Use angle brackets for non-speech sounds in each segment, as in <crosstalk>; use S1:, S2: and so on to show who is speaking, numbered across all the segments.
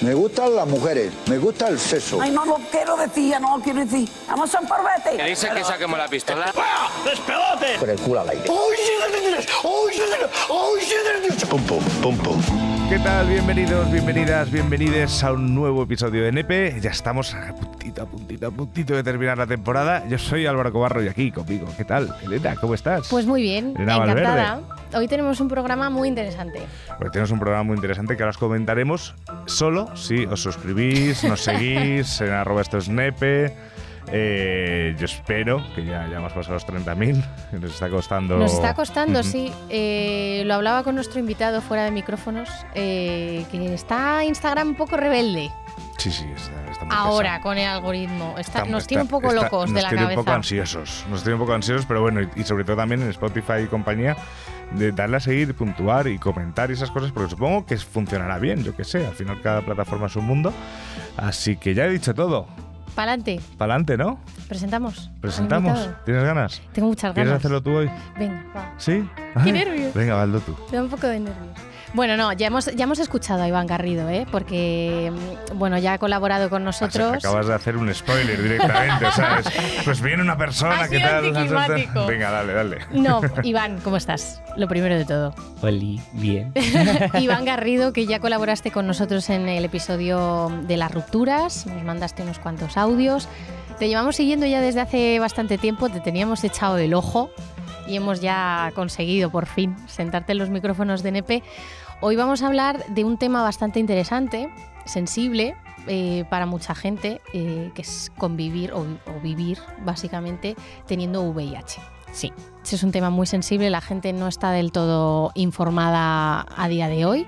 S1: Me gustan las mujeres, me gusta el sexo.
S2: Ay, no lo quiero decir, ya no lo quiero decir. Vamos a un parvete.
S3: ¿Qué dice que saquemos la pistola?
S1: Con el culo al aire.
S4: Pum, pum, pum, pum.
S5: ¿Qué tal? Bienvenidos, bienvenidas, bienvenides a un nuevo episodio de NP. Ya estamos a puntito, a puntito, a puntito de terminar la temporada. Yo soy Álvaro Cobarro y aquí conmigo. ¿Qué tal? Elena, ¿cómo estás?
S6: Pues muy bien,
S5: Elena
S6: encantada.
S5: Valverde.
S6: Hoy tenemos un programa muy interesante.
S5: Pues tenemos un programa muy interesante que ahora os comentaremos solo si os suscribís, nos <laughs> seguís en arroba esto es nepe. Eh, yo espero que ya, ya hemos pasado los 30.000. que Nos está costando.
S6: Nos está costando, sí. Eh, lo hablaba con nuestro invitado fuera de micrófonos, eh, que está Instagram un poco rebelde
S5: Sí, sí, está, está muy
S6: ahora
S5: pesado.
S6: con el algoritmo. Está-
S5: Está-
S6: nos tiene un poco locos de
S5: nos
S6: la
S5: tiene un poco
S6: cabeza.
S5: ansiosos. Nos tiene un poco ansiosos, pero bueno, y, y sobre todo también en Spotify y compañía, de darle a seguir, puntuar y comentar y esas cosas, porque supongo que funcionará bien, yo que sé. Al final cada plataforma es un mundo. Así que ya he dicho todo.
S6: Pa'lante,
S5: Para adelante, ¿no?
S6: presentamos.
S5: Presentamos. ¿Tienes ganas?
S6: Tengo muchas
S5: ¿Quieres
S6: ganas.
S5: hacerlo tú hoy?
S6: Venga, va.
S5: ¿Sí?
S6: Qué nervios.
S5: Venga, Valdo tú.
S6: Me da un poco de nervios. Bueno, no, ya hemos, ya hemos escuchado a Iván Garrido, ¿eh? porque mm, bueno, ya ha colaborado con
S5: O sea,
S6: nosotros.
S5: acabas de hacer un spoiler directamente, <laughs> ¿sabes? Pues viene una persona
S6: Ha
S5: que tal.
S6: anticlimático.
S5: Venga, dale, dale.
S6: No, <laughs> Iván, ¿cómo estás? Lo primero de todo.
S7: Oli, bien. <laughs>
S6: Iván Garrido, que ya colaboraste con nosotros en el episodio de las rupturas, nos mandaste unos cuantos audios. Te llevamos siguiendo ya desde hace bastante tiempo, te teníamos echado el ojo y hemos ya conseguido por fin sentarte en los micrófonos de NP. Hoy vamos a hablar de un tema bastante interesante, sensible eh, para mucha gente, eh, que es convivir o, o vivir básicamente teniendo VIH. Sí, ese es un tema muy sensible, la gente no está del todo informada a día de hoy.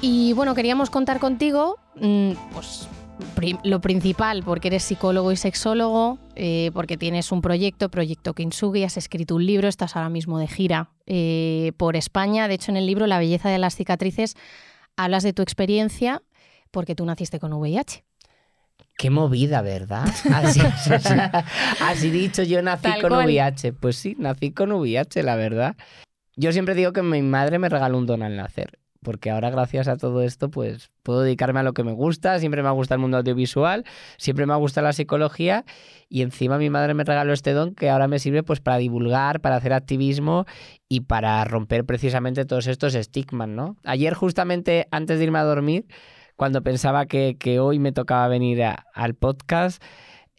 S6: Y bueno, queríamos contar contigo, mm, pues lo principal, porque eres psicólogo y sexólogo, eh, porque tienes un proyecto, Proyecto Kintsugi, has escrito un libro, estás ahora mismo de gira eh, por España. De hecho, en el libro La belleza de las cicatrices hablas de tu experiencia porque tú naciste con VIH.
S7: Qué movida, ¿verdad? <laughs> Así, <laughs> así dicho, yo nací
S6: Tal
S7: con
S6: cual.
S7: VIH. Pues sí, nací con VIH, la verdad. Yo siempre digo que mi madre me regaló un don al nacer. Porque ahora, gracias a todo esto, pues puedo dedicarme a lo que me gusta. Siempre me ha gustado el mundo audiovisual, siempre me ha gustado la psicología. Y encima mi madre me regaló este don que ahora me sirve pues para divulgar, para hacer activismo y para romper precisamente todos estos estigmas, ¿no? Ayer, justamente antes de irme a dormir, cuando pensaba que, que hoy me tocaba venir al podcast,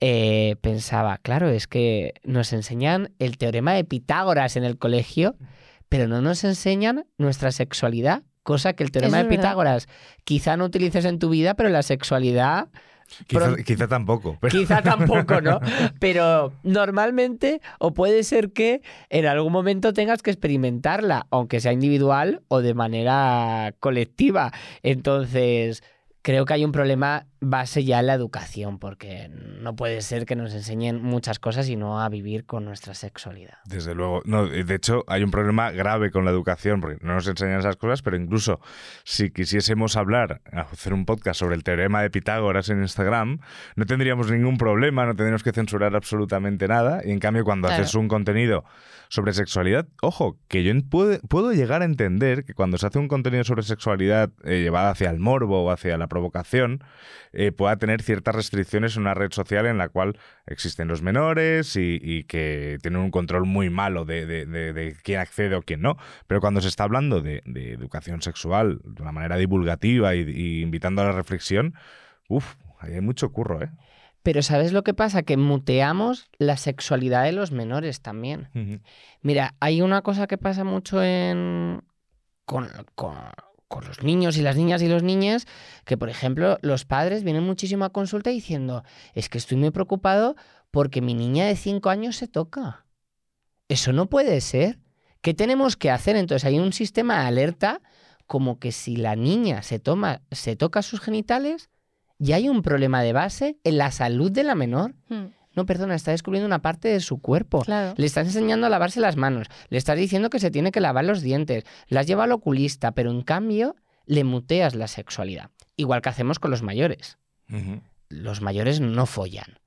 S7: eh, pensaba, claro, es que nos enseñan el teorema de Pitágoras en el colegio, pero no nos enseñan nuestra sexualidad, cosa que el teorema
S6: Eso
S7: de. Pitágoras quizá no utilices en tu vida, pero la sexualidad
S5: Quizá, tampoco. Pero
S7: Quizá <laughs> tampoco, ¿no? Pero normalmente, o puede ser que en algún momento tengas que experimentarla, aunque sea individual o de manera colectiva. Entonces, creo que hay un problema base ya la educación, porque no puede ser que nos enseñen muchas cosas y no a vivir con nuestra sexualidad.
S5: Desde luego. No, de hecho, hay un problema grave con la educación, porque no nos enseñan esas cosas, pero incluso si quisiésemos hablar, hacer un podcast sobre el teorema de Pitágoras en Instagram, no tendríamos ningún problema, no tendríamos que censurar absolutamente nada. Y en cambio, cuando
S6: Claro.
S5: haces un contenido sobre sexualidad, ojo, que yo en- puedo, puedo llegar a entender que cuando se hace un contenido sobre sexualidad eh, llevado hacia el morbo o hacia la provocación, eh, pueda tener ciertas restricciones en una red social en la cual existen los menores y, y que tienen un control muy malo de, de- de- de quién accede o quién no. Pero cuando se está hablando de, educación sexual de una manera divulgativa y, y invitando a la reflexión, uff, ahí hay mucho curro, ¿eh?
S7: Pero ¿sabes lo que pasa? Que muteamos la sexualidad de los menores también. Mira, hay una cosa que pasa mucho en con, con- con los niños y las niñas y los niños, que por ejemplo los padres vienen muchísimo a consulta diciendo, es que estoy muy preocupado porque mi niña de 5 años se toca. Eso no puede ser. ¿Qué tenemos que hacer? Entonces hay un sistema de alerta como que si la niña se, toma, se toca sus genitales, ya hay un problema de base en la salud de la menor.
S6: Hmm,
S7: No, perdona, está descubriendo una parte de su cuerpo.
S6: claro.
S7: Le estás enseñando a lavarse las manos, le estás diciendo que se tiene que lavar los dientes, las lleva al oculista, pero en cambio le muteas la sexualidad. Igual que hacemos con los mayores. Los mayores no follan.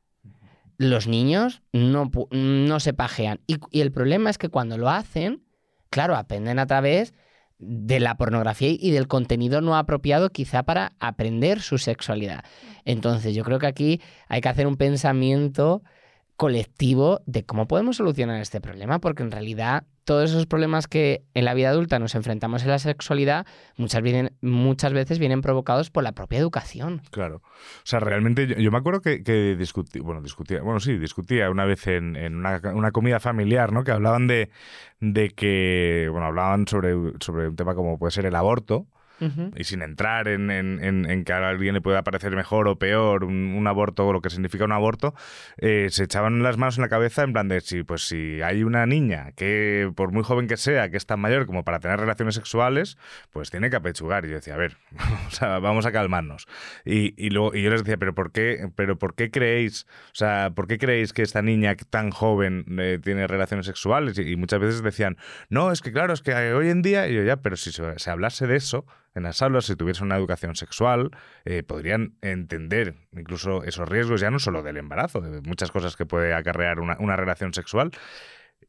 S7: Los niños no, no se pajean. Y, y el problema es que cuando lo hacen, claro, aprenden a través de la pornografía y del contenido no apropiado quizá para aprender su sexualidad. Entonces yo creo que aquí hay que hacer un pensamiento colectivo de cómo podemos solucionar este problema, porque en realidad todos esos problemas que en la vida adulta nos enfrentamos en la sexualidad muchas, veces vienen provocados por la propia educación.
S5: Claro. O sea, realmente yo, me acuerdo que, discutí, bueno, discutía, bueno, sí, discutía una vez en, una, una, comida familiar, ¿no? Que hablaban de, de que, bueno, hablaban sobre, sobre un tema como puede ser el aborto y sin entrar en, en, que a alguien le pueda parecer mejor o peor un, aborto o lo que significa un aborto, eh, se echaban las manos en la cabeza en plan de si, pues si hay una niña que, por muy joven que sea, que es tan mayor como para tener relaciones sexuales, pues tiene que apechugar. Y yo decía, a ver, <laughs> vamos a calmarnos. Y, y, luego, y yo les decía, pero ¿por qué, pero ¿por qué creéis, o sea, por qué creéis que esta niña tan joven eh, tiene relaciones sexuales? Y, muchas veces decían, no, es que claro, es que hoy en día, y yo ya, pero si se hablase de eso, en las aulas, si tuviesen una educación sexual, eh, podrían entender incluso esos riesgos, ya no solo del embarazo, de muchas cosas que puede acarrear una, una relación sexual.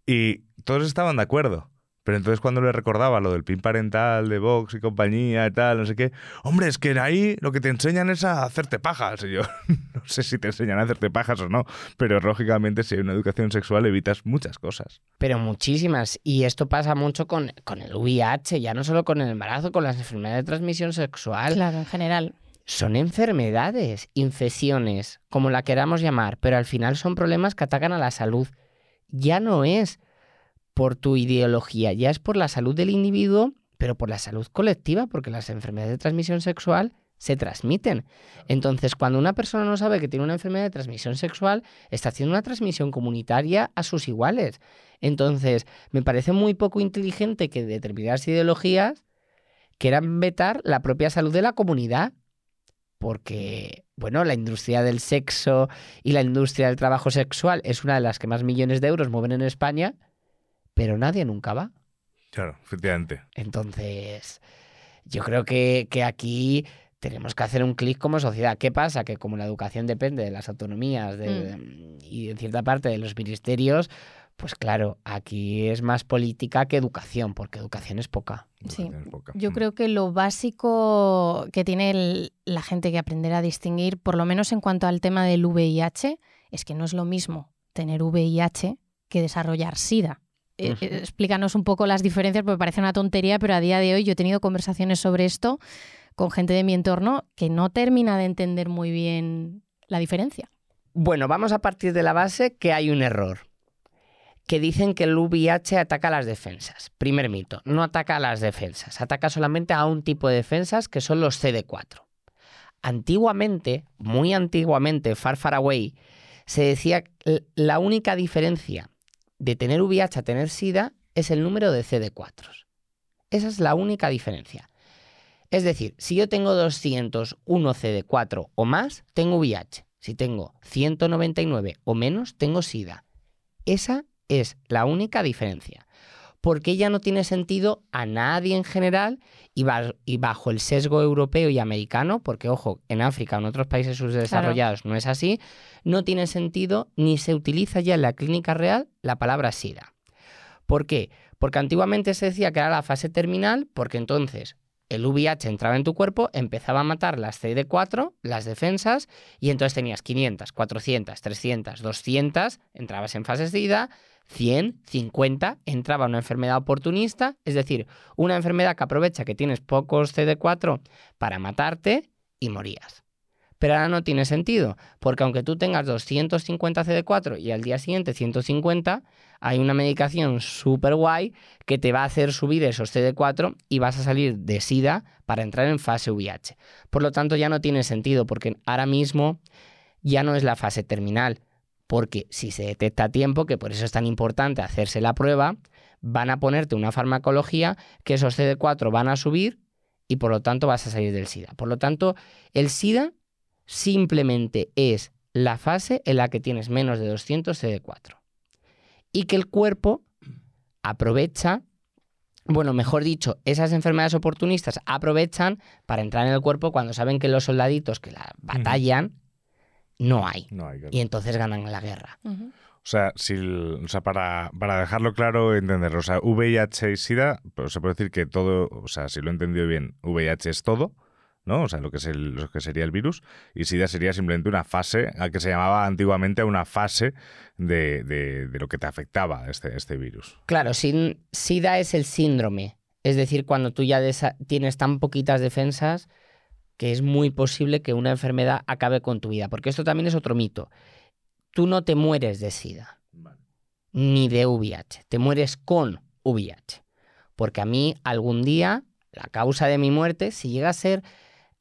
S5: Y todos estaban de acuerdo. Pero entonces cuando le recordaba lo del pin parental de Vox y compañía y tal, no sé qué, hombre, es que ahí lo que te enseñan es a hacerte pajas. Y yo no sé si te enseñan a hacerte pajas o no, pero lógicamente si hay una educación sexual evitas muchas cosas.
S7: Pero muchísimas. Y esto pasa mucho con, con el VIH, ya no solo con el embarazo, con las enfermedades de transmisión sexual.
S6: Claro, en general
S7: son enfermedades, infecciones, como la queramos llamar, pero al final son problemas que atacan a la salud. Ya no es por tu ideología, ya es por la salud del individuo, pero por la salud colectiva, porque las enfermedades de transmisión sexual se transmiten. Entonces, cuando una persona no sabe que tiene una enfermedad de transmisión sexual, está haciendo una transmisión comunitaria a sus iguales. Entonces, me parece muy poco inteligente que determinadas ideologías quieran vetar la propia salud de la comunidad, porque, bueno, la industria del sexo y la industria del trabajo sexual es una de las que más millones de euros mueven en España, pero nadie nunca va.
S5: Claro, efectivamente.
S7: Entonces, yo creo que, aquí tenemos que hacer un clic como sociedad. ¿Qué pasa? Que como la educación depende de las autonomías mm. y en cierta parte de los ministerios, pues claro, aquí es más política que educación, porque educación es poca.
S6: Sí. Yo mm. creo que lo básico que tiene la gente que aprender a distinguir, por lo menos en cuanto al tema del VIH, es que no es lo mismo tener VIH que desarrollar SIDA. Eh, explícanos un poco las diferencias, porque parece una tontería, pero a día de hoy yo he tenido conversaciones sobre esto con gente de mi entorno que no termina de entender muy bien la diferencia.
S7: Bueno, vamos a partir de la base que hay un error. Que dicen que el VIH ataca a las defensas. Primer mito, no ataca a las defensas, ataca solamente a un tipo de defensas que son los CD4. Antiguamente, muy antiguamente, far far away, se decía que la única diferencia de tener VIH a tener SIDA es el número de CD4. Esa es la única diferencia. Es decir, si yo tengo 201 CD4 o más, tengo VIH. Si tengo 199 o menos, tengo SIDA. Esa es la única diferencia. Porque ya no tiene sentido a nadie en general y, bajo el sesgo europeo y americano, porque ojo, en África o en otros países subdesarrollados no es así, no tiene sentido ni se utiliza ya en la clínica real la palabra SIDA. ¿Por qué? Porque antiguamente se decía que era la fase terminal, porque entonces el VIH entraba en tu cuerpo, empezaba a matar las CD4, las defensas, y entonces tenías 500, 400, 300, 200, entrabas en fase SIDA, 100, 50, entraba una enfermedad oportunista, es decir, una enfermedad que aprovecha que tienes pocos CD4 para matarte y morías. Pero ahora no tiene sentido, porque aunque tú tengas 250 CD4 y al día siguiente 150, hay una medicación súper guay que te va a hacer subir esos CD4 y vas a salir de SIDA para entrar en fase VIH. Por lo tanto, ya no tiene sentido, porque ahora mismo ya no es la fase terminal, porque si se detecta a tiempo, que por eso es tan importante hacerse la prueba, van a ponerte una farmacología que esos CD4 van a subir y por lo tanto vas a salir del SIDA. Por lo tanto, el SIDA simplemente es la fase en la que tienes menos de 200 CD4. Y que el cuerpo aprovecha, bueno, mejor dicho, esas enfermedades oportunistas aprovechan para entrar en el cuerpo cuando saben que los soldaditos que la batallan no hay. y entonces ganan la guerra.
S5: O sea, si, o sea para, para dejarlo claro, entenderlo. O sea, VIH y SIDA, pues se puede decir que todo, o sea, si lo he entendido bien, VIH es todo, ¿no? O sea, lo que, es el- lo que sería el virus. Y SIDA sería simplemente una fase, a que se llamaba antiguamente una fase de, de- de lo que te afectaba este, este virus.
S7: Claro, sin- SIDA es el síndrome. Es decir, cuando tú ya tienes tan poquitas defensas que es muy posible que una enfermedad acabe con tu vida. Porque esto también es otro mito. Tú no te mueres de SIDA ni de VIH. Te mueres con VIH. Porque a mí algún día la causa de mi muerte, si llega a ser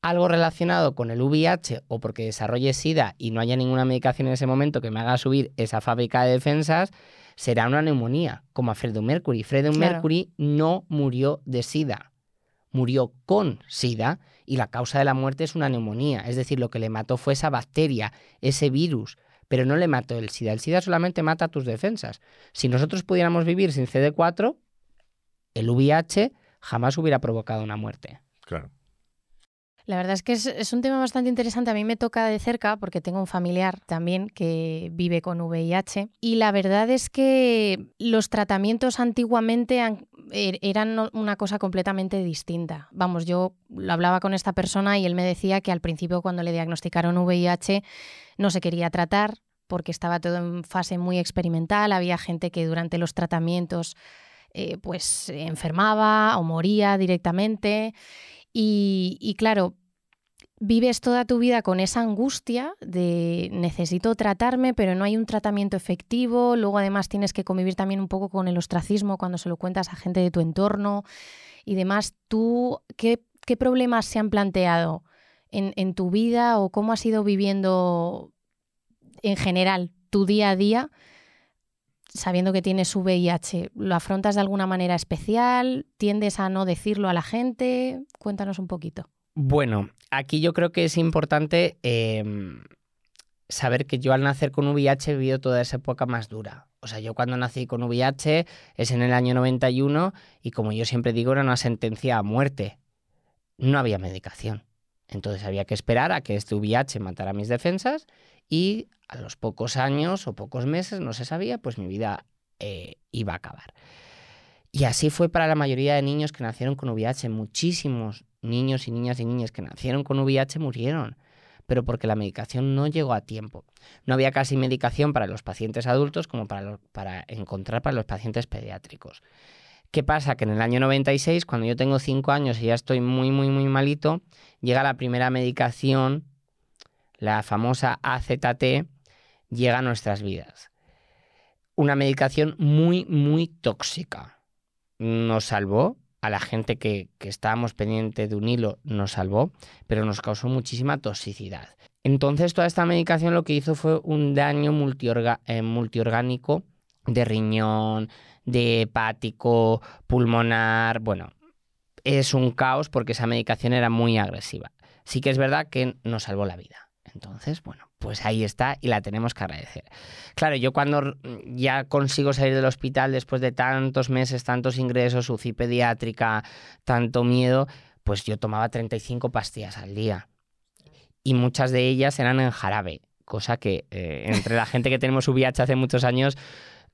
S7: algo relacionado con el VIH o porque desarrolle SIDA y no haya ninguna medicación en ese momento que me haga subir esa fábrica de defensas, será una neumonía, como a Freddie Mercury. Freddie
S6: Claro.
S7: Mercury no murió de SIDA, murió con SIDA y la causa de la muerte es una neumonía. Es decir, lo que le mató fue esa bacteria, ese virus, pero no le mató el SIDA. El SIDA solamente mata tus defensas. Si nosotros pudiéramos vivir sin CD4, el VIH jamás hubiera provocado una muerte.
S5: Claro.
S6: La verdad es que es, es un tema bastante interesante. A mí me toca de cerca porque tengo un familiar también que vive con VIH y la verdad es que los tratamientos antiguamente han- er- eran una cosa completamente distinta. Vamos, yo lo hablaba con esta persona y él me decía que al principio cuando le diagnosticaron VIH no se quería tratar porque estaba todo en fase muy experimental. Había gente que durante los tratamientos eh, pues enfermaba o moría directamente. Y, y claro, vives toda tu vida con esa angustia de necesito tratarme, pero no hay un tratamiento efectivo. Luego además tienes que convivir también un poco con el ostracismo cuando se lo cuentas a gente de tu entorno y demás. ¿Tú qué, problemas se han planteado en, en tu vida o cómo has ido viviendo en general tu día a día? Sabiendo que tienes VIH, ¿lo afrontas de alguna manera especial? ¿Tiendes a no decirlo a la gente? Cuéntanos un poquito.
S7: Bueno, aquí yo creo que es importante eh, saber que yo al nacer con VIH he vivido toda esa época más dura. O sea, yo cuando nací con VIH es en el año 91 y como yo siempre digo era una sentencia a muerte. No había medicación. Entonces había que esperar a que este VIH matara mis defensas y a los pocos años o pocos meses, no se sabía, pues mi vida eh, iba a acabar. Y así fue para la mayoría de niños que nacieron con VIH. Muchísimos niños y niñas y niñas que nacieron con VIH murieron, pero porque la medicación no llegó a tiempo. No había casi medicación para los pacientes adultos como para, para encontrar para los pacientes pediátricos. ¿Qué pasa? Que en el año 96, cuando yo tengo 5 años y ya estoy muy, muy, muy malito, llega la primera medicación, la famosa AZT, llega a nuestras vidas. Una medicación muy, muy tóxica. Nos salvó, a la gente que, que estábamos pendiente de un hilo nos salvó, pero nos causó muchísima toxicidad. Entonces toda esta medicación lo que hizo fue un daño eh, multiorgánico de riñón, de hepático, pulmonar, bueno, es un caos porque esa medicación era muy agresiva. Sí que es verdad que nos salvó la vida. Entonces, bueno, pues ahí está y la tenemos que agradecer. Claro, yo cuando ya consigo salir del hospital después de tantos meses, tantos ingresos, UCI pediátrica, tanto miedo, pues yo tomaba 35 pastillas al día. Y muchas de ellas eran en jarabe, cosa que eh, entre la gente que tenemos VIH hace muchos años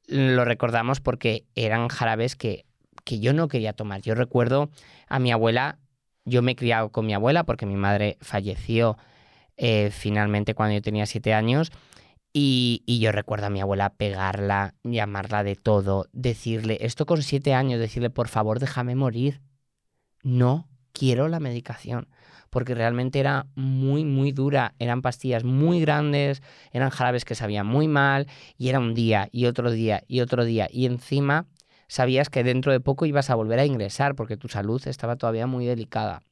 S7: lo recordamos porque eran jarabes que, que yo no quería tomar. Yo recuerdo a mi abuela, yo me he criado con mi abuela porque mi madre falleció eh, finalmente cuando yo tenía siete años. Y, yo recuerdo a mi abuela pegarla, llamarla de todo, decirle, esto con siete años, decirle, por favor, déjame morir. No quiero la medicación, porque realmente era muy, muy dura. Eran pastillas muy grandes, eran jarabes que sabían muy mal, y era un día, y otro día, y otro día. Y encima sabías que dentro de poco ibas a volver a ingresar, porque tu salud estaba todavía muy delicada.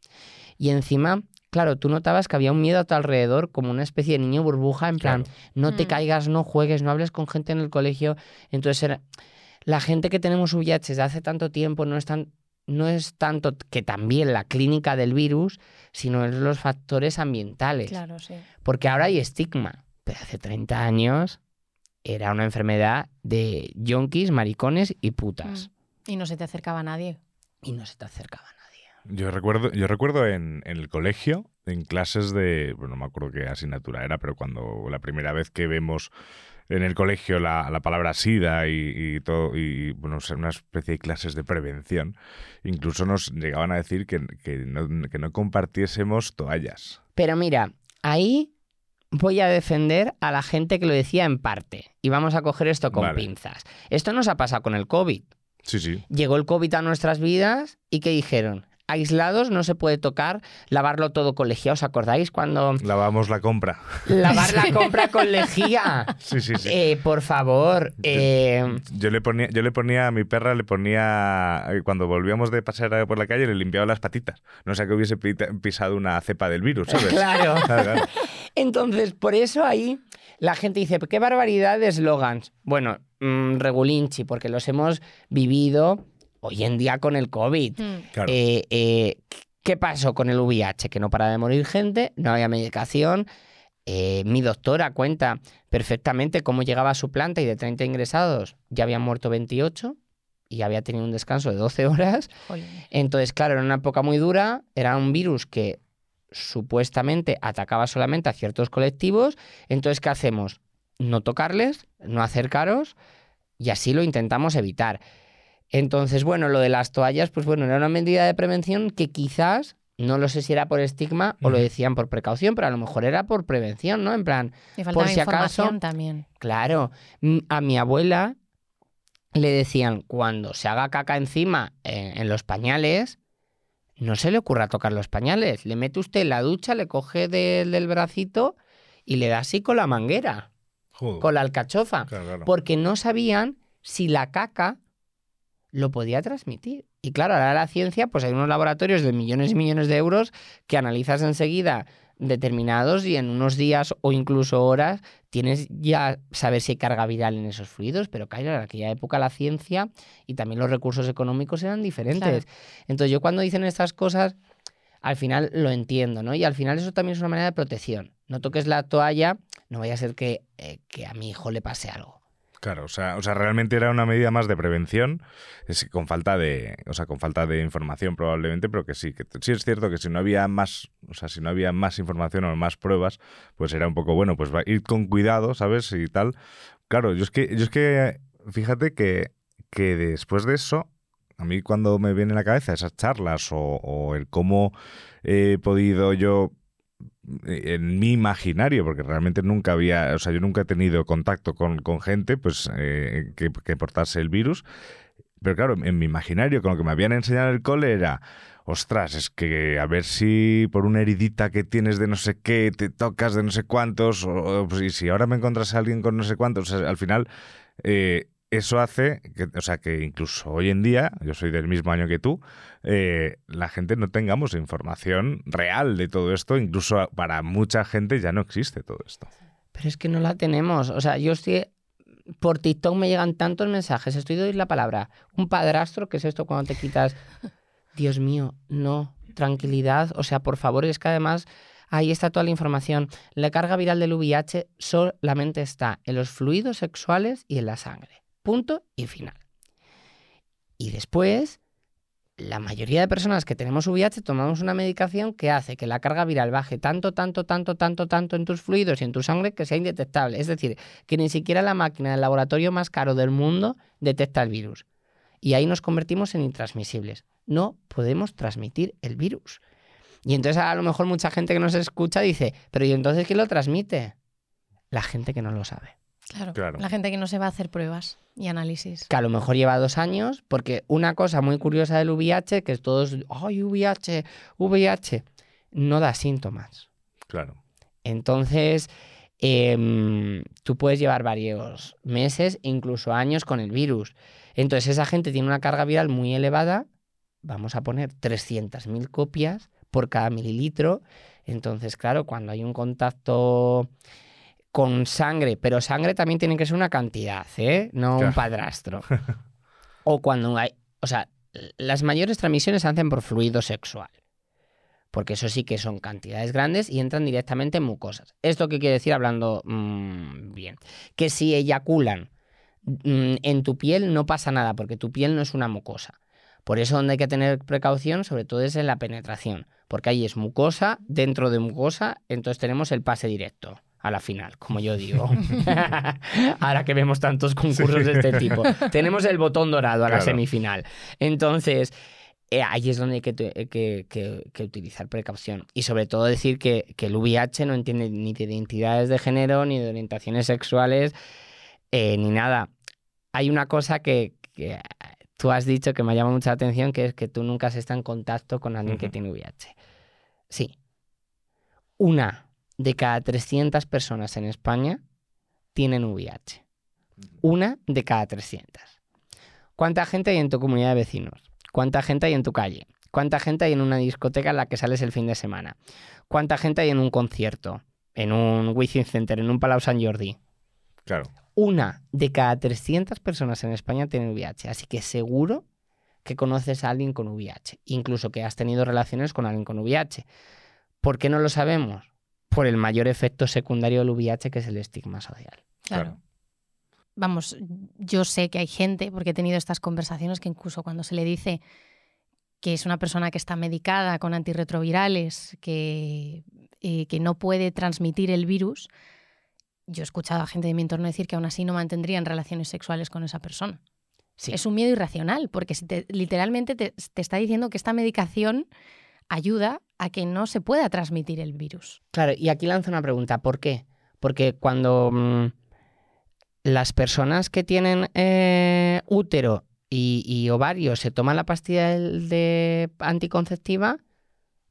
S7: Y encima claro, tú notabas que había un miedo a tu alrededor, como una especie de niño burbuja, en plan, no te
S6: Mm.
S7: caigas, no juegues, no hables con gente en el colegio. Entonces, era... la gente que tenemos VIH desde hace tanto tiempo no es, tan... no es tanto que también la clínica del virus, sino es los factores ambientales.
S6: Claro, sí.
S7: Porque ahora hay estigma, pero hace 30 años era una enfermedad de yonkis, maricones y putas.
S6: Mm. Y no se te acercaba nadie.
S7: Y no se te acercaba nadie.
S5: Yo recuerdo, yo recuerdo en, en el colegio, en clases de, bueno, no me acuerdo qué asignatura era, pero cuando la primera vez que vemos en el colegio la, la palabra SIDA y, y todo, y bueno, una especie de clases de prevención. Incluso nos llegaban a decir que, que no, que no compartiésemos toallas.
S7: Pero mira, ahí voy a defender a la gente que lo decía en parte. Y vamos a coger esto con
S5: Vale.
S7: pinzas. Esto nos ha pasado con el COVID.
S5: Sí, sí.
S7: Llegó el COVID a nuestras vidas y ¿qué dijeron? Aislados no se puede tocar, lavarlo todo con lejía. ¿Os acordáis cuando
S5: Lavamos la compra.
S7: lavar la <laughs> compra con lejía?
S5: Sí, sí, sí.
S7: Eh, por favor, eh,
S5: Yo le ponía, yo le ponía a mi perra, le ponía eh, cuando volvíamos de pasear por la calle, le limpiaba las patitas. No sea que hubiese pisado una cepa del virus, ¿sabes? <laughs>
S7: claro. <laughs>
S5: Claro, claro.
S7: Entonces, por eso ahí la gente dice, qué barbaridad de eslogans. Bueno, mm, regulinchi, porque los hemos vivido hoy en día con el COVID.
S6: Mm.
S5: Claro.
S7: Eh, eh, ¿Qué pasó con el VIH? Que no para de morir gente, no había medicación. Eh, mi doctora cuenta perfectamente cómo llegaba a su planta y de 30 ingresados ya habían muerto 28 y había tenido un descanso de 12 <laughs> horas. Entonces, claro, era una época muy dura, era un virus que supuestamente atacaba solamente a ciertos colectivos. Entonces, ¿qué hacemos? No tocarles, no acercaros y así lo intentamos evitar. Entonces, bueno, lo de las toallas, pues bueno, era una medida de prevención que quizás, no lo sé si era por estigma o lo decían por precaución, pero a lo mejor era por prevención, ¿no? En plan,
S6: Me faltaba
S7: si acaso-
S6: también.
S7: Claro, a mi abuela le decían, cuando se haga caca encima eh, en los pañales, no se le ocurra tocar los pañales. Le mete usted en la ducha, le coge del, del bracito y le da así con la manguera,
S5: Joder.
S7: con la alcachofa,
S5: Claro, claro.
S7: porque no sabían si la caca lo podía transmitir. Y claro, ahora la ciencia, pues hay unos laboratorios de millones y millones de euros que analizas enseguida determinados y en unos días o incluso horas tienes ya saber si hay carga viral en esos fluidos, pero claro, en aquella época la ciencia y también los recursos económicos eran diferentes. Entonces yo cuando dicen estas cosas, al final lo entiendo, ¿no? Y al final eso también es una manera de protección. No toques la toalla, no vaya a ser que, eh, que a mi hijo le pase algo.
S5: Claro, o sea, o sea, realmente era una medida más de prevención, es- con falta de, o sea, con falta de información probablemente, pero que sí, que sí es cierto que si no había más, o sea, si no había más información o más pruebas, pues era un poco bueno, pues va- ir con cuidado, ¿sabes? Y tal. Claro, yo es que, yo es que, fíjate que, que después de eso, a mí cuando me viene a la cabeza esas charlas o, o el cómo he podido yo en mi imaginario, porque realmente nunca había, o sea, yo nunca he tenido contacto con, con gente pues eh, que, que portase el virus. Pero claro, en mi imaginario, con lo que me habían enseñado en el cole era, ostras, es que a ver si por una heridita que tienes de no sé qué, te tocas de no sé cuántos, o, pues, y si ahora me encontras a alguien con no sé cuántos, o sea, al final eh, eso hace, que, o sea, que incluso hoy en día, yo soy del mismo año que tú, eh, la gente no tengamos información real de todo esto, incluso para mucha gente ya no existe todo esto.
S7: Pero es que no la tenemos. O sea, yo estoy. Por TikTok me llegan tantos mensajes. Estoy de oír la palabra. Un padrastro, ¿qué es esto cuando te quitas? <laughs> Dios mío, no. Tranquilidad. O sea, por favor, es que además ahí está toda la información. La carga viral del VIH solamente está en los fluidos sexuales y en la sangre. Punto y final. Y después, la mayoría de personas que tenemos VIH tomamos una medicación que hace que la carga viral baje tanto, tanto, tanto, tanto, tanto en tus fluidos y en tu sangre que sea indetectable. Es decir, que ni siquiera la máquina del laboratorio más caro del mundo detecta el virus. Y ahí nos convertimos en intransmisibles. No podemos transmitir el virus. Y entonces a lo mejor mucha gente que nos escucha dice, pero ¿y entonces quién lo transmite? La gente que no lo sabe.
S6: Claro.
S5: Claro.
S6: La gente que no se va a hacer pruebas y análisis.
S7: que a lo mejor lleva dos años, porque una cosa muy curiosa del VIH, que es todos, ay, VIH, VIH, no da síntomas.
S5: Claro.
S7: Entonces, em, tú puedes llevar varios meses, incluso años con el virus. Entonces, esa gente tiene una carga viral muy elevada, vamos a poner 300.000 copias por cada mililitro. Entonces, claro, cuando hay un contacto con sangre, pero sangre también tiene que ser una cantidad, ¿eh? No un padrastro. <laughs> o cuando hay, o sea, las mayores transmisiones se hacen por fluido sexual. Porque eso sí que son cantidades grandes y entran directamente en mucosas. ¿Esto qué quiere decir hablando mm, bien? Que si eyaculan mm, en tu piel no pasa nada, porque tu piel no es una mucosa. Por eso donde hay que tener precaución, sobre todo es en la penetración, porque ahí es mucosa, dentro de mucosa, entonces tenemos el pase directo. A la final, como yo digo. <laughs> <laughs> Ahora que vemos tantos concursos de este tipo. Tenemos el botón dorado a la semifinal. Entonces, eh, ahí es donde hay que, eh, que- que- que utilizar precaución. Y sobre todo decir que, que el VIH no entiende ni de identidades de género, ni de orientaciones sexuales, eh, ni nada. Hay una cosa que, tú has dicho que me llama mucha atención, que es que tú nunca has estado en contacto con alguien que tiene VIH. Sí. Una de cada 300 personas en España tienen VIH. Una de cada 300. ¿Cuánta gente hay en tu comunidad de vecinos? ¿Cuánta gente hay en tu calle? ¿Cuánta gente hay en una discoteca en la que sales el fin de semana? ¿Cuánta gente hay en un concierto? En un Within Center, en un Palau San Jordi.
S5: Claro.
S7: Una de cada 300 personas en España tiene VIH. Así que seguro que conoces a alguien con VIH. Incluso que has tenido relaciones con alguien con VIH. ¿Por qué no lo sabemos? Por el mayor efecto secundario del VIH, que es el estigma social.
S6: Claro. Vamos, yo sé que hay gente, porque he tenido estas conversaciones, que incluso cuando se le dice que es una persona que está medicada con antirretrovirales, que, eh, que no puede transmitir el virus, yo he escuchado a gente de mi entorno decir que aún así no mantendrían relaciones sexuales con esa persona.
S7: Sí.
S6: Es un miedo irracional, porque si te- literalmente te, te está diciendo que esta medicación ayuda a que no se pueda transmitir el virus.
S7: Claro, y aquí lanzo una pregunta. ¿Por qué? Porque cuando mm, las personas que tienen eh, útero y, ovario se toman la pastilla de anticonceptiva,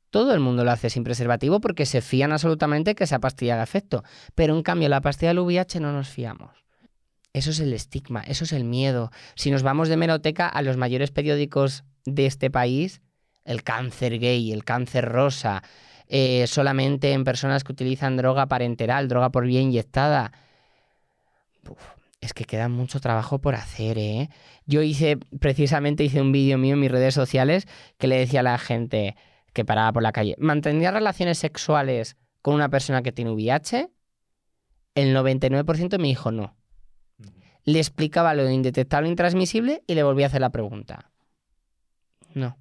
S7: todo el mundo lo hace sin preservativo porque se fían absolutamente que esa pastilla haga efecto. Pero en cambio, la pastilla del VIH no nos fiamos. Eso es el estigma, eso es el miedo. Si nos vamos de meroteca a los mayores periódicos de este país, el cáncer gay, el cáncer rosa, eh, solamente en personas que utilizan droga parenteral, droga por vía inyectada. Uf, es que queda mucho trabajo por hacer, ¿eh? Yo hice, precisamente hice un vídeo mío en mis redes sociales que le decía a la gente que paraba por la calle, ¿mantendría relaciones sexuales con una persona que tiene VIH? El 99% me dijo no. Le explicaba lo de indetectable e intransmisible y le volví a hacer la pregunta. No.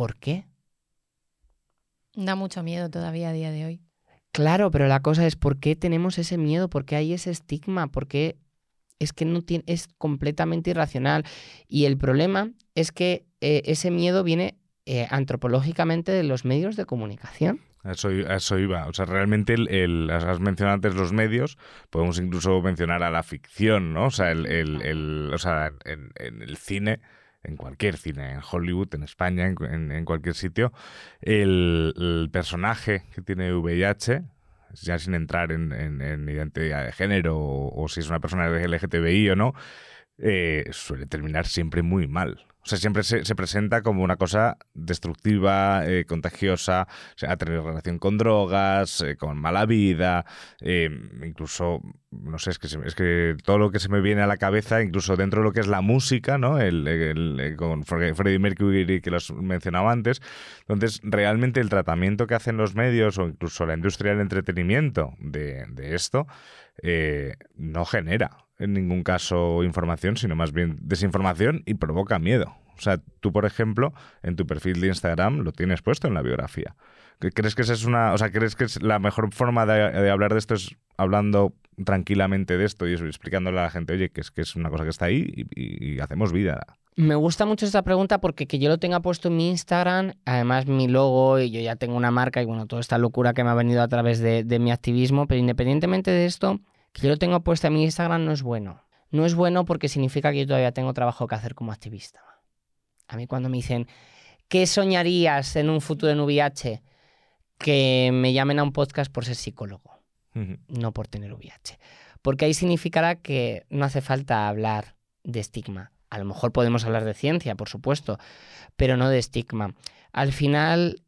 S7: ¿Por qué?
S6: Da mucho miedo todavía a día de hoy.
S7: Claro, pero la cosa es por qué tenemos ese miedo, por qué hay ese estigma, por qué es que no tiene, es completamente irracional. Y el problema es que eh, ese miedo viene eh, antropológicamente de los medios de comunicación.
S5: A eso, eso iba. O sea, realmente el, el- has mencionado antes los medios, podemos incluso mencionar a la ficción, ¿no? O sea, el, el- el- o sea en, en el cine, en cualquier cine, en Hollywood, en España, en, cualquier sitio, el, personaje que tiene VIH, ya sin entrar en, en- en identidad de género o, si es una persona LGTBI o no, eh, suele terminar siempre muy mal. Sea, siempre se, se presenta como una cosa destructiva, eh, contagiosa, o sea, ha tenido relación con drogas, eh, con mala vida, eh, incluso, no sé, es que, se- es que todo lo que se me viene a la cabeza, incluso dentro de lo que es la música, ¿no? El, el- con Fre- Freddie Mercury, que los mencionaba antes. Entonces, realmente el tratamiento que hacen los medios o incluso la industria del entretenimiento de, de esto eh, no genera en ningún caso información, sino más bien desinformación y provoca miedo. O sea, tú, por ejemplo, en tu perfil de Instagram lo tienes puesto en la biografía. ¿Qué- ¿Crees que esa es una, o sea, crees que es la mejor forma de, hablar de esto es hablando tranquilamente de esto y explicándole a la gente, oye, que es que es una cosa que está ahí y, hacemos vida?
S7: Me gusta mucho esta pregunta porque que yo lo tenga puesto en mi Instagram, además mi logo y yo ya tengo una marca y bueno, toda esta locura que me ha venido a través de mi activismo, pero independientemente de esto, que yo lo tenga puesto en mi Instagram no es bueno. No es bueno porque significa que yo todavía tengo trabajo que hacer como activista. A mí cuando me dicen, ¿qué soñarías en un futuro en VIH? Que me llamen a un podcast por ser psicólogo no por tener VIH. Porque ahí significará que no hace falta hablar de estigma. A lo mejor podemos hablar de ciencia, por supuesto, pero no de estigma. Al final,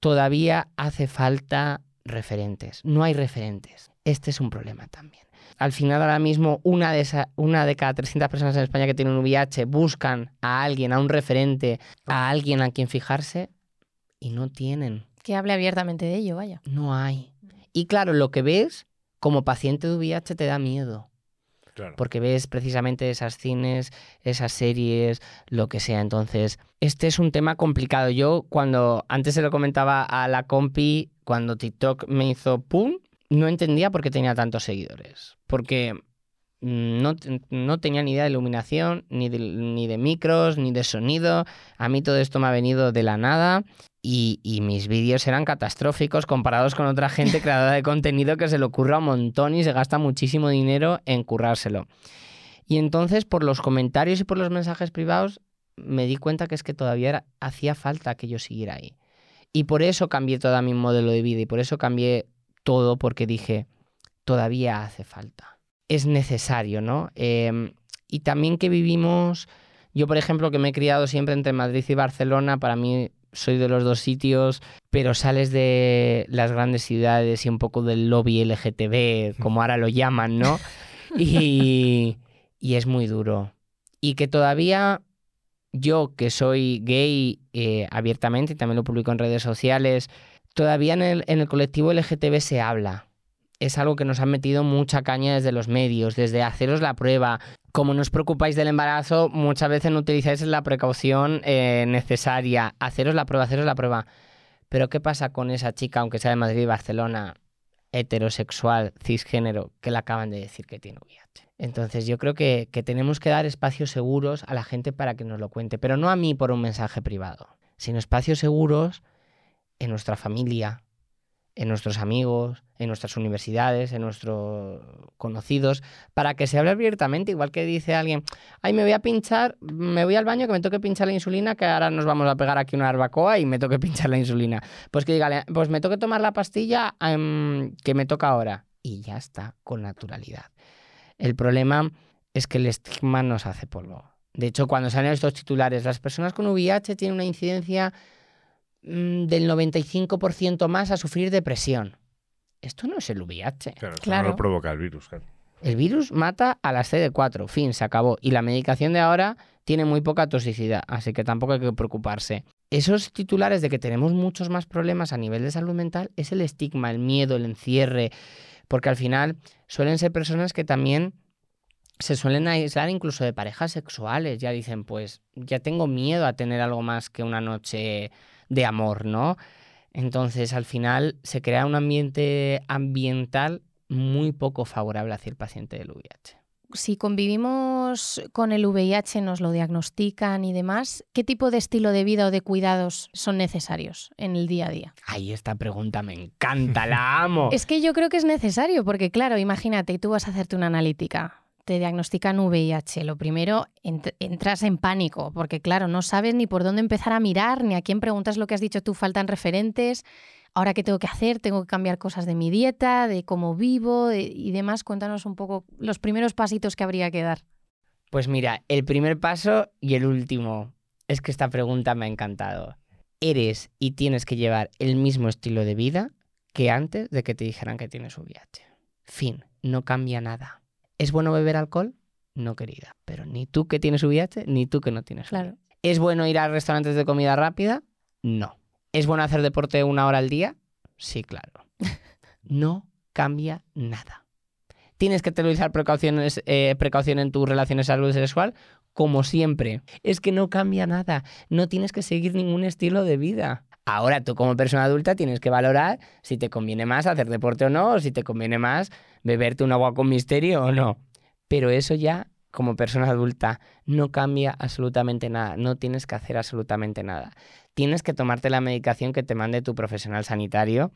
S7: todavía hace falta referentes. No hay referentes. Este es un problema también. Al final, ahora mismo, una de, esa- una de cada 300 personas en España que tienen un VIH buscan a alguien, a un referente, a alguien a quien fijarse y no tienen.
S6: Que hable abiertamente de ello, vaya.
S7: No hay. Y claro, lo que ves como paciente de VIH te da miedo, Porque ves precisamente esas cines, esas series, lo que sea. Entonces, este es un tema complicado. Yo cuando antes se lo comentaba a la compi, cuando TikTok me hizo pum, no entendía por qué tenía tantos seguidores. Porque no, no, tenía ni idea de iluminación, ni de, ni de, micros, ni de sonido. A mí todo esto me ha venido de la nada y, y mis vídeos eran catastróficos comparados con otra gente <laughs> creadora de contenido que se le ocurra un montón y se gasta muchísimo dinero en currárselo. Y entonces por los comentarios y por los mensajes privados me di cuenta que es que todavía hacía falta que yo siguiera ahí. Y por eso cambié todo mi modelo de vida y por eso cambié todo porque dije, todavía hace falta es necesario, ¿no? Em, y también que vivimos, yo por ejemplo que me he criado siempre entre Madrid y Barcelona, para mí soy de los dos sitios, pero sales de las grandes ciudades y un poco del lobby LGTB, <laughs> como ahora lo llaman, ¿no? Y, y es muy duro. Y que todavía yo, que soy gay eh, abiertamente, y también lo publico en redes sociales, todavía en el, en el colectivo LGTB se habla es algo que nos han metido mucha caña desde los medios, desde haceros la prueba. Como no os preocupáis del embarazo, muchas veces no utilizáis la precaución eh, necesaria. Haceros la prueba, haceros la prueba. Pero ¿qué pasa con esa chica, aunque sea de Madrid y Barcelona, heterosexual, cisgénero, que le acaban de decir que tiene VIH? Entonces yo creo que, que tenemos que dar espacios seguros a la gente para que nos lo cuente, pero no a mí por un mensaje privado, sino espacios seguros en nuestra familia, en nuestros amigos, en nuestras universidades, en nuestros conocidos, para que se hable abiertamente, igual que dice alguien, ay, me voy a pinchar, me voy al baño que me toque pinchar la insulina, que ahora nos vamos a pegar aquí una barbacoa y me toque <laughs> pinchar la insulina. Pues que diga, pues me toque tomar la pastilla em, que me toca ahora. Y ya está, con naturalidad. El problema es que el estigma nos hace polvo. De hecho, cuando salen estos titulares, las personas con VIH tienen una incidencia mm, del 95% más a sufrir depresión esto no es el VIH.
S5: Claro, no lo provoca el virus.
S7: El virus mata a las CD4, fin, se acabó. Y la medicación de ahora tiene muy poca toxicidad, así que tampoco hay que preocuparse. Esos titulares de que tenemos muchos más problemas a nivel de salud mental es el estigma, el miedo, el encierre, porque al final suelen ser personas que también se suelen aislar incluso de parejas sexuales. Ya dicen, pues ya tengo miedo a tener algo más que una noche de amor, ¿no? Entonces, al final se crea un ambiente ambiental muy poco favorable hacia el paciente del VIH.
S6: Si convivimos con el VIH, nos lo diagnostican y demás, ¿qué tipo de estilo de vida o de cuidados son necesarios en el día a día?
S7: Ay, esta pregunta me encanta, la amo. <laughs>
S6: es que yo creo que es necesario, porque claro, imagínate, tú vas a hacerte una analítica te diagnostican VIH, lo primero, entras en pánico, porque claro, no sabes ni por dónde empezar a mirar, ni a quién preguntas lo que has dicho tú, faltan referentes. Ahora, ¿qué tengo que hacer? Tengo que cambiar cosas de mi dieta, de cómo vivo y demás. Cuéntanos un poco los primeros pasitos que habría que dar.
S7: Pues mira, el primer paso y el último. Es que esta pregunta me ha encantado. ¿Eres y tienes que llevar el mismo estilo de vida que antes de que te dijeran que tienes VIH? Fin, no cambia nada. ¿Es bueno beber alcohol? No, querida. Pero ni tú que tienes VIH, ni tú que no tienes
S6: claro.
S7: ¿Es bueno ir a restaurantes de comida rápida? No. ¿Es bueno hacer deporte una hora al día? Sí, claro. <laughs> No cambia nada. ¿Tienes que utilizar precauciones, eh, precaución en tus relaciones de salud sexual? Como siempre. Es que no cambia nada. No tienes que seguir ningún estilo de vida. Ahora tú como persona adulta tienes que valorar si te conviene más hacer deporte o no, o si te conviene más beberte un agua con misterio o no. Pero eso ya, como persona adulta, no cambia absolutamente nada. No tienes que hacer absolutamente nada. Tienes que tomarte la medicación que te mande tu profesional sanitario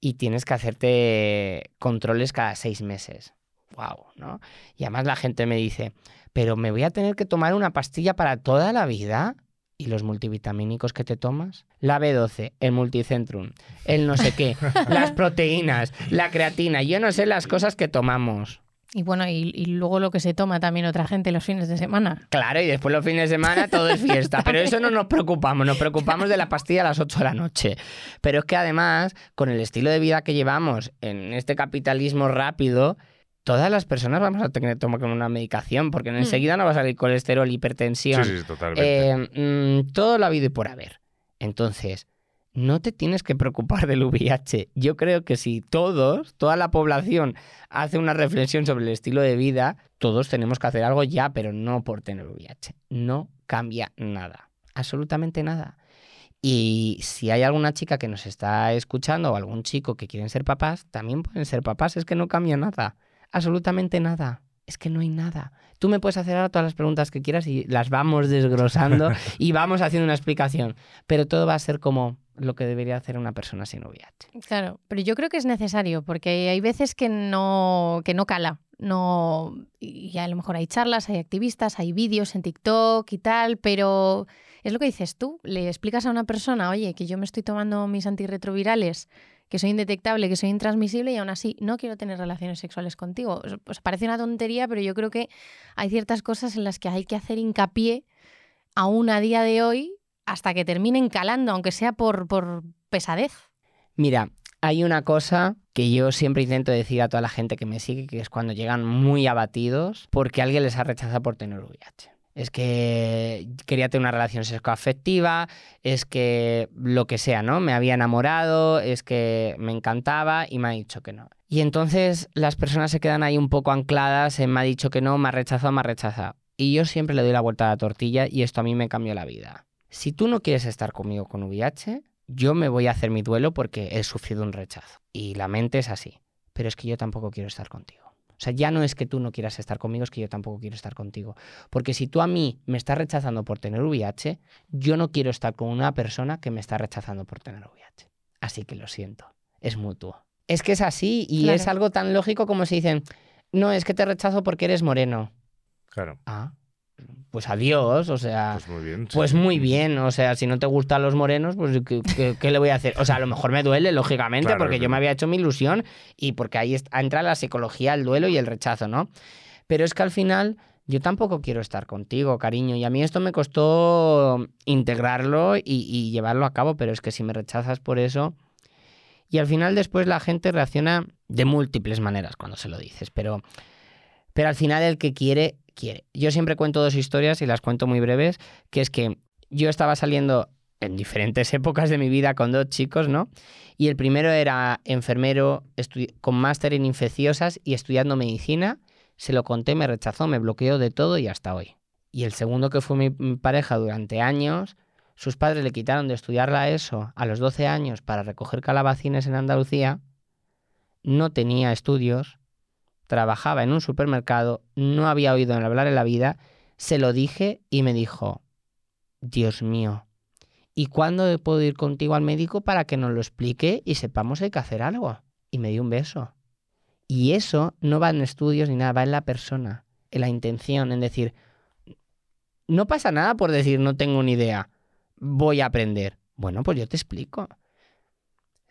S7: y tienes que hacerte controles cada seis meses. Wow, ¿no? Y además la gente me dice, pero me voy a tener que tomar una pastilla para toda la vida. ¿Y los multivitamínicos que te tomas? La B12, el multicentrum, el no sé qué, <laughs> las proteínas, la creatina, yo no sé las cosas que tomamos.
S6: Y bueno, y, luego lo que se toma también otra gente los fines de semana.
S7: Claro, y después los fines de semana todo es fiesta. Pero eso no nos preocupamos, nos preocupamos de la pastilla a las 8 de la noche. Pero es que además, con el estilo de vida que llevamos en este capitalismo rápido, todas las personas vamos a tener que tomar una medicación, porque mm. enseguida no va a salir colesterol, hipertensión.
S5: Sí, sí, totalmente.
S7: Eh, mm, todo lo habido y por haber. Entonces, no te tienes que preocupar del VIH. Yo creo que si todos, toda la población hace una reflexión sobre el estilo de vida, todos tenemos que hacer algo ya, pero no por tener VIH. No cambia nada. Absolutamente nada. Y si hay alguna chica que nos está escuchando o algún chico que quieren ser papás, también pueden ser papás. Es que no cambia nada. Absolutamente nada. Es que no hay nada. Tú me puedes hacer ahora todas las preguntas que quieras y las vamos desglosando <laughs> y vamos haciendo una explicación. Pero todo va a ser como lo que debería hacer una persona sin VIH.
S6: Claro, pero yo creo que es necesario porque hay veces que no, que no cala. No, y a lo mejor hay charlas, hay activistas, hay vídeos en TikTok y tal, pero es lo que dices tú. Le explicas a una persona, oye, que yo me estoy tomando mis antirretrovirales, que soy indetectable, que soy intransmisible y aún así no quiero tener relaciones sexuales contigo. Pues parece una tontería, pero yo creo que hay ciertas cosas en las que hay que hacer hincapié aún a día de hoy hasta que terminen calando, aunque sea por, por pesadez.
S7: Mira, hay una cosa que yo siempre intento decir a toda la gente que me sigue, que es cuando llegan muy abatidos porque alguien les ha rechazado por tener VIH es que quería tener una relación sexoafectiva, es que lo que sea, ¿no? Me había enamorado, es que me encantaba y me ha dicho que no. Y entonces las personas se quedan ahí un poco ancladas en me ha dicho que no, me ha rechazado, me ha rechazado. Y yo siempre le doy la vuelta a la tortilla y esto a mí me cambió la vida. Si tú no quieres estar conmigo con VIH, yo me voy a hacer mi duelo porque he sufrido un rechazo. Y la mente es así. Pero es que yo tampoco quiero estar contigo. O sea, ya no es que tú no quieras estar conmigo, es que yo tampoco quiero estar contigo. Porque si tú a mí me estás rechazando por tener VIH, yo no quiero estar con una persona que me está rechazando por tener VIH. Así que lo siento, es mutuo. Es que es así y es algo tan lógico como si dicen, no, es que te rechazo porque eres moreno.
S5: Claro.
S7: Ah, pues adiós, o sea,
S5: pues muy bien.
S7: Pues muy bien, o sea, si no te gustan los morenos, pues ¿qué, le voy a hacer? O sea, a lo mejor me duele, lógicamente, porque yo me había hecho mi ilusión y porque ahí entra la psicología, el duelo y el rechazo, ¿no? Pero es que al final yo tampoco quiero estar contigo, cariño, y a mí esto me costó integrarlo y, y llevarlo a cabo, pero es que si me rechazas por eso... Y al final después la gente reacciona de múltiples maneras cuando se lo dices, pero, pero al final el que quiere quiere. Yo siempre cuento dos historias y las cuento muy breves, que es que yo estaba saliendo en diferentes <laughs> épocas de mi vida con dos chicos, ¿no? Y el primero era enfermero con máster en infecciosas y estudiando medicina. Se lo conté, me rechazó, me bloqueó de todo y hasta hoy. Y el segundo que fue mi pareja durante años, sus padres le quitaron de estudiar la ESO a los 12 años para recoger calabacines en Andalucía, no tenía estudios, trabajaba en un supermercado, no había oído hablar en la vida, se lo dije y me dijo, Dios mío, ¿y cuándo puedo ir contigo al médico para que nos lo explique y sepamos si hay que hacer algo? Y me dio un beso. Y eso no va en estudios ni nada, va en la persona, en la intención, en decir, no pasa nada por decir no tengo ni idea, voy a aprender. Bueno, pues yo te explico.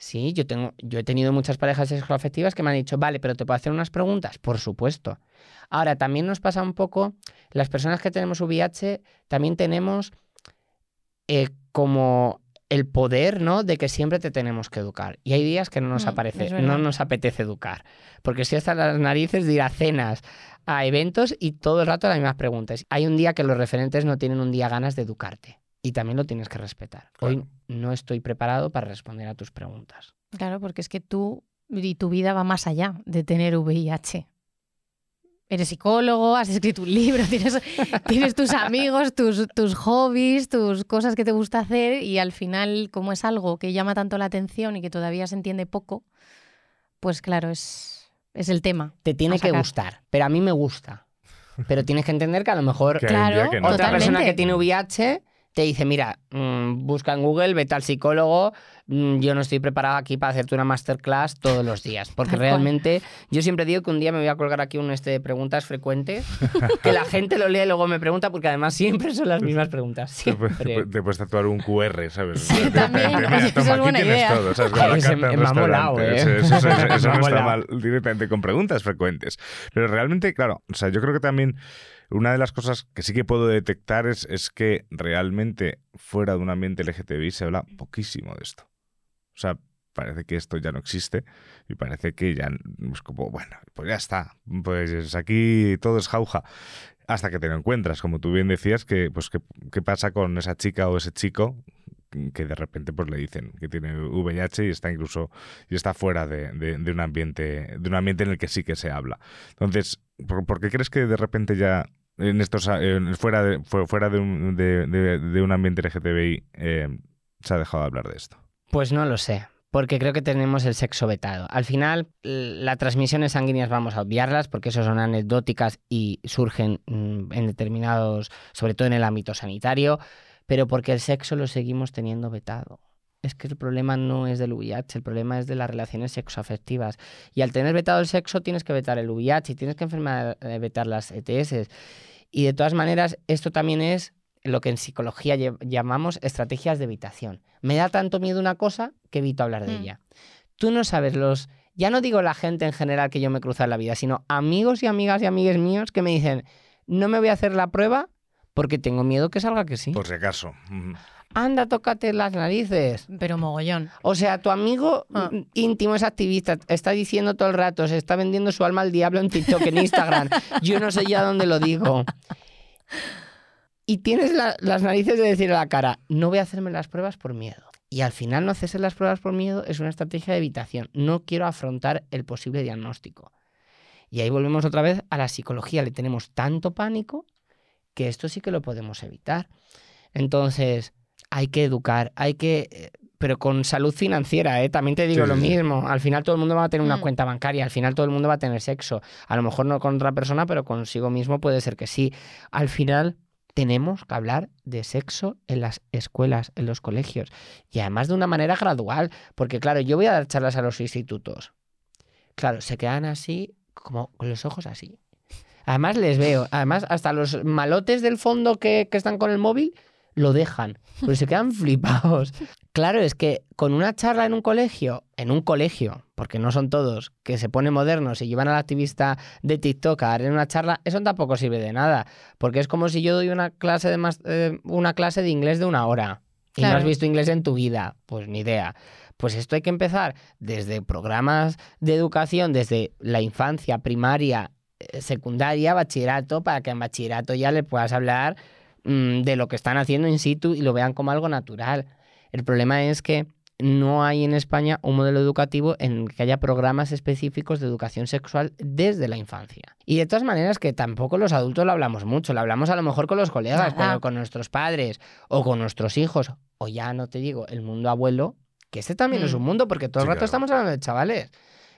S7: Sí, yo, tengo, yo he tenido muchas parejas sexoafectivas que me han dicho, vale, pero ¿te puedo hacer unas preguntas? Por supuesto. Ahora, también nos pasa un poco, las personas que tenemos VIH, también tenemos eh, como el poder, ¿no? De que siempre te tenemos que educar. Y hay días que no nos, mm, aparece, no nos apetece educar. Porque si están las narices de ir a cenas, a eventos y todo el rato las mismas preguntas. Hay un día que los referentes no tienen un día ganas de educarte y también lo tienes que respetar. Hoy no estoy preparado para responder a tus preguntas.
S6: Claro, porque es que tú y tu vida va más allá de tener VIH. Eres psicólogo, has escrito un libro, <laughs> tienes, tienes tus amigos, tus, tus hobbies, tus cosas que te gusta hacer y al final, como es algo que llama tanto la atención y que todavía se entiende poco, pues claro, es, es el tema.
S7: Te tiene que gustar, pero a mí me gusta. Pero tienes que entender que a lo mejor
S6: claro,
S7: otra persona que tiene VIH te dice, mira, mm, busca en Google, vete al psicólogo, mm, yo no estoy preparado aquí para hacerte una masterclass todos los días, <laughs> porque realmente yo siempre digo que un día me voy a colgar aquí un este de preguntas frecuentes, que la <laughs> gente lo lee y luego me pregunta, porque además siempre son las mismas preguntas. Siempre.
S5: Te, puedes tatuar un QR, ¿sabes?
S6: Sí, también. Eso es buena idea.
S5: Todo, ¿sabes? <laughs> me, ha molado, ¿eh? Eso, no está mal directamente con preguntas frecuentes. Pero realmente, claro, o sea, yo creo que también una de las cosas que sí que puedo detectar es, es que realmente fuera de un ambiente LGTBI se habla poquísimo de esto. O sea, parece que esto ya no existe y parece que ya es como, bueno, pues ya está, pues aquí todo es jauja. Hasta que te lo encuentras, como tú bien decías, que pues qué pasa con esa chica o ese chico que de repente pues le dicen que tiene VIH y está incluso y está fuera de, de, un ambiente de un ambiente en el que sí que se habla. Entonces, ¿por, qué crees que de repente ya en estos fuera de, fuera de un, de, un ambiente LGTBI eh, se ha dejado de hablar de esto?
S7: Pues no lo sé, porque creo que tenemos el sexo vetado. Al final, las transmisiones sanguíneas vamos a obviarlas porque eso son anecdóticas y surgen mm, en determinados, sobre todo en el ámbito sanitario, pero porque el sexo lo seguimos teniendo vetado. Es que el problema no es del VIH, el problema es de las relaciones sexoafectivas. Y al tener vetado el sexo, tienes que vetar el VIH y tienes que enfermar, eh, vetar las ETS. Y de todas maneras, esto también es lo que en psicología llamamos estrategias de evitación. Me da tanto miedo una cosa que evito hablar de
S6: Mm.
S7: ella. Tú no sabes los... Ya no digo la gente en general que yo me cruza en la vida, sino amigos y amigas y amigues míos que me dicen, no me voy a hacer la prueba porque tengo miedo que salga que sí.
S5: Por si acaso. Mm.
S7: Anda, tócate las narices.
S6: Pero mogollón.
S7: O sea, tu amigo
S6: Ah.
S7: íntimo es activista, está diciendo todo el rato, se está vendiendo su alma al diablo en TikTok, en Instagram. <laughs> Yo no sé ya dónde lo digo. Y tienes la- las narices de decir a la cara, no voy a hacerme las pruebas por miedo. Y al final no hacerse las pruebas por miedo es una estrategia de evitación. No quiero afrontar el posible diagnóstico. Y ahí volvemos otra vez a la psicología. Le tenemos tanto pánico que esto sí que lo podemos evitar. Entonces, hay que educar, hay que... eh, Pero con salud financiera, ¿eh? También te digo
S5: Sí,
S7: lo
S5: sí.
S7: mismo. Al final todo el mundo va a tener una
S6: Mm.
S7: cuenta bancaria, al final todo el mundo va a tener sexo. A lo mejor no con otra persona, pero consigo mismo puede ser que sí. Al final tenemos que hablar de sexo en las escuelas, en los colegios. Y además de una manera gradual. Porque claro, yo voy a dar charlas a los institutos. Claro, se quedan así, como con los ojos así. Además les veo, además hasta los malotes del fondo que, que están con el móvil lo dejan, pero se quedan flipados. Claro, es que con una charla en un colegio, en un colegio, porque no son todos, que se ponen modernos y llevan al activista de TikTok a dar una charla, eso tampoco sirve de nada, porque es como si yo doy una clase de, mas- eh, una clase de inglés de una hora y no has visto inglés en tu vida, pues ni idea. Pues esto hay que empezar desde programas de educación, desde la infancia, primaria, eh, secundaria, bachillerato, para que en bachillerato ya le puedas hablar mm, de lo que están haciendo in situ y lo vean como algo natural. El problema es que no hay en España un modelo educativo en el que haya programas específicos de educación sexual desde la infancia. Y de todas maneras que tampoco los adultos lo hablamos mucho, lo hablamos a lo mejor con los colegas,
S6: Nada.
S7: pero con nuestros padres o con nuestros hijos, o ya no te digo, el mundo abuelo, que este también es
S6: Mm.
S7: un mundo, porque todo el rato
S5: claro.
S7: estamos hablando de chavales.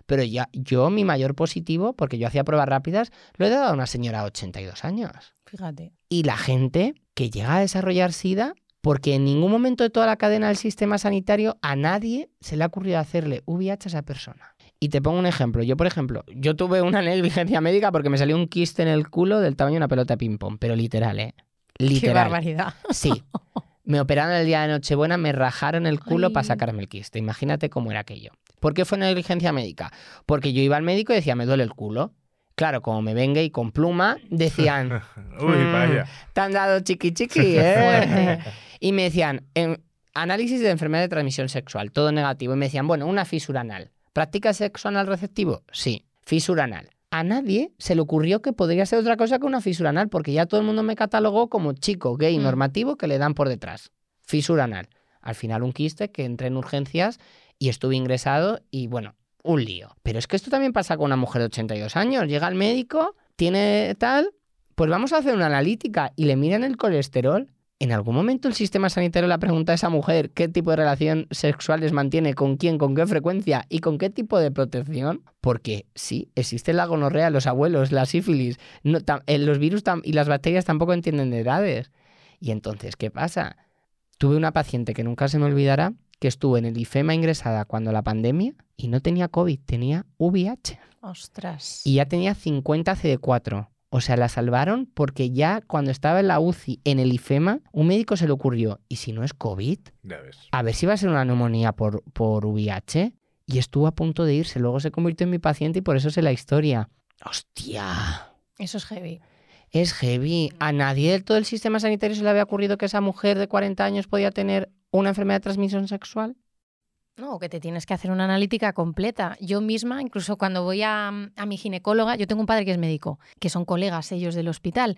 S7: Pero ya, yo mi mayor positivo, porque yo hacía pruebas rápidas, lo he dado a una señora de 82 años.
S6: Fíjate.
S7: Y la gente que llega a desarrollar SIDA, porque en ningún momento de toda la cadena del sistema sanitario a nadie se le ha ocurrido hacerle VIH a esa persona. Y te pongo un ejemplo. Yo, por ejemplo, yo tuve una negligencia médica porque me salió un quiste en el culo del tamaño de una pelota de ping-pong, pero literal, ¿eh?
S6: Qué
S7: Literal.
S6: barbaridad.
S7: Sí. <laughs> Me operaron el día de Nochebuena, me rajaron el culo
S6: Ay.
S7: para sacarme el quiste. Imagínate cómo era aquello. ¿Por qué fue negligencia médica? Porque yo iba al médico y decía, me duele el culo. Claro, como me venga y con pluma, decían, <laughs>
S5: Uy,
S7: Mm.
S5: vaya.
S7: te han dado chiqui chiqui, <laughs> ¿eh? y me decían, análisis de enfermedad de transmisión sexual, todo negativo. Y me decían, bueno, una fisura anal. ¿Practica sexo anal receptivo? Sí, fisura anal. A nadie se le ocurrió que podría ser otra cosa que una fisura anal, porque ya todo el mundo me catalogó como chico gay
S6: Mm.
S7: normativo que le dan por detrás. Fisura anal. Al final un quiste que entré en urgencias y estuve ingresado y bueno, un lío. Pero es que esto también pasa con una mujer de 82 años. Llega al médico, tiene tal, pues vamos a hacer una analítica y le miran el colesterol. ¿En algún momento el sistema sanitario le pregunta a esa mujer qué tipo de relación sexual les mantiene, con quién, con qué frecuencia y con qué tipo de protección? Porque sí, existe la gonorrea, los abuelos, la sífilis, eh, los virus y las bacterias tampoco entienden de edades. Y entonces, ¿qué pasa? Tuve una paciente que nunca se me olvidará, que estuvo en el IFEMA ingresada cuando la pandemia y no tenía COVID, tenía VIH.
S6: Ostras.
S7: Y ya tenía 50 CD4. O sea, la salvaron porque ya cuando estaba en la UCI, en el IFEMA, un médico se le ocurrió, ¿y si no es COVID?
S5: Ya ves.
S7: A ver si va a ser una neumonía por, por VIH. Y estuvo a punto de irse. Luego se convirtió en mi paciente y por eso sé la historia. ¡Hostia!
S6: Eso es heavy.
S7: Es heavy. A nadie del todo el sistema sanitario se le había ocurrido que esa mujer de 40 años podía tener una enfermedad de transmisión sexual.
S6: No, que te tienes que hacer una analítica completa. Yo misma, incluso cuando voy a, a mi ginecóloga, yo tengo un padre que es médico, que son colegas ellos del hospital,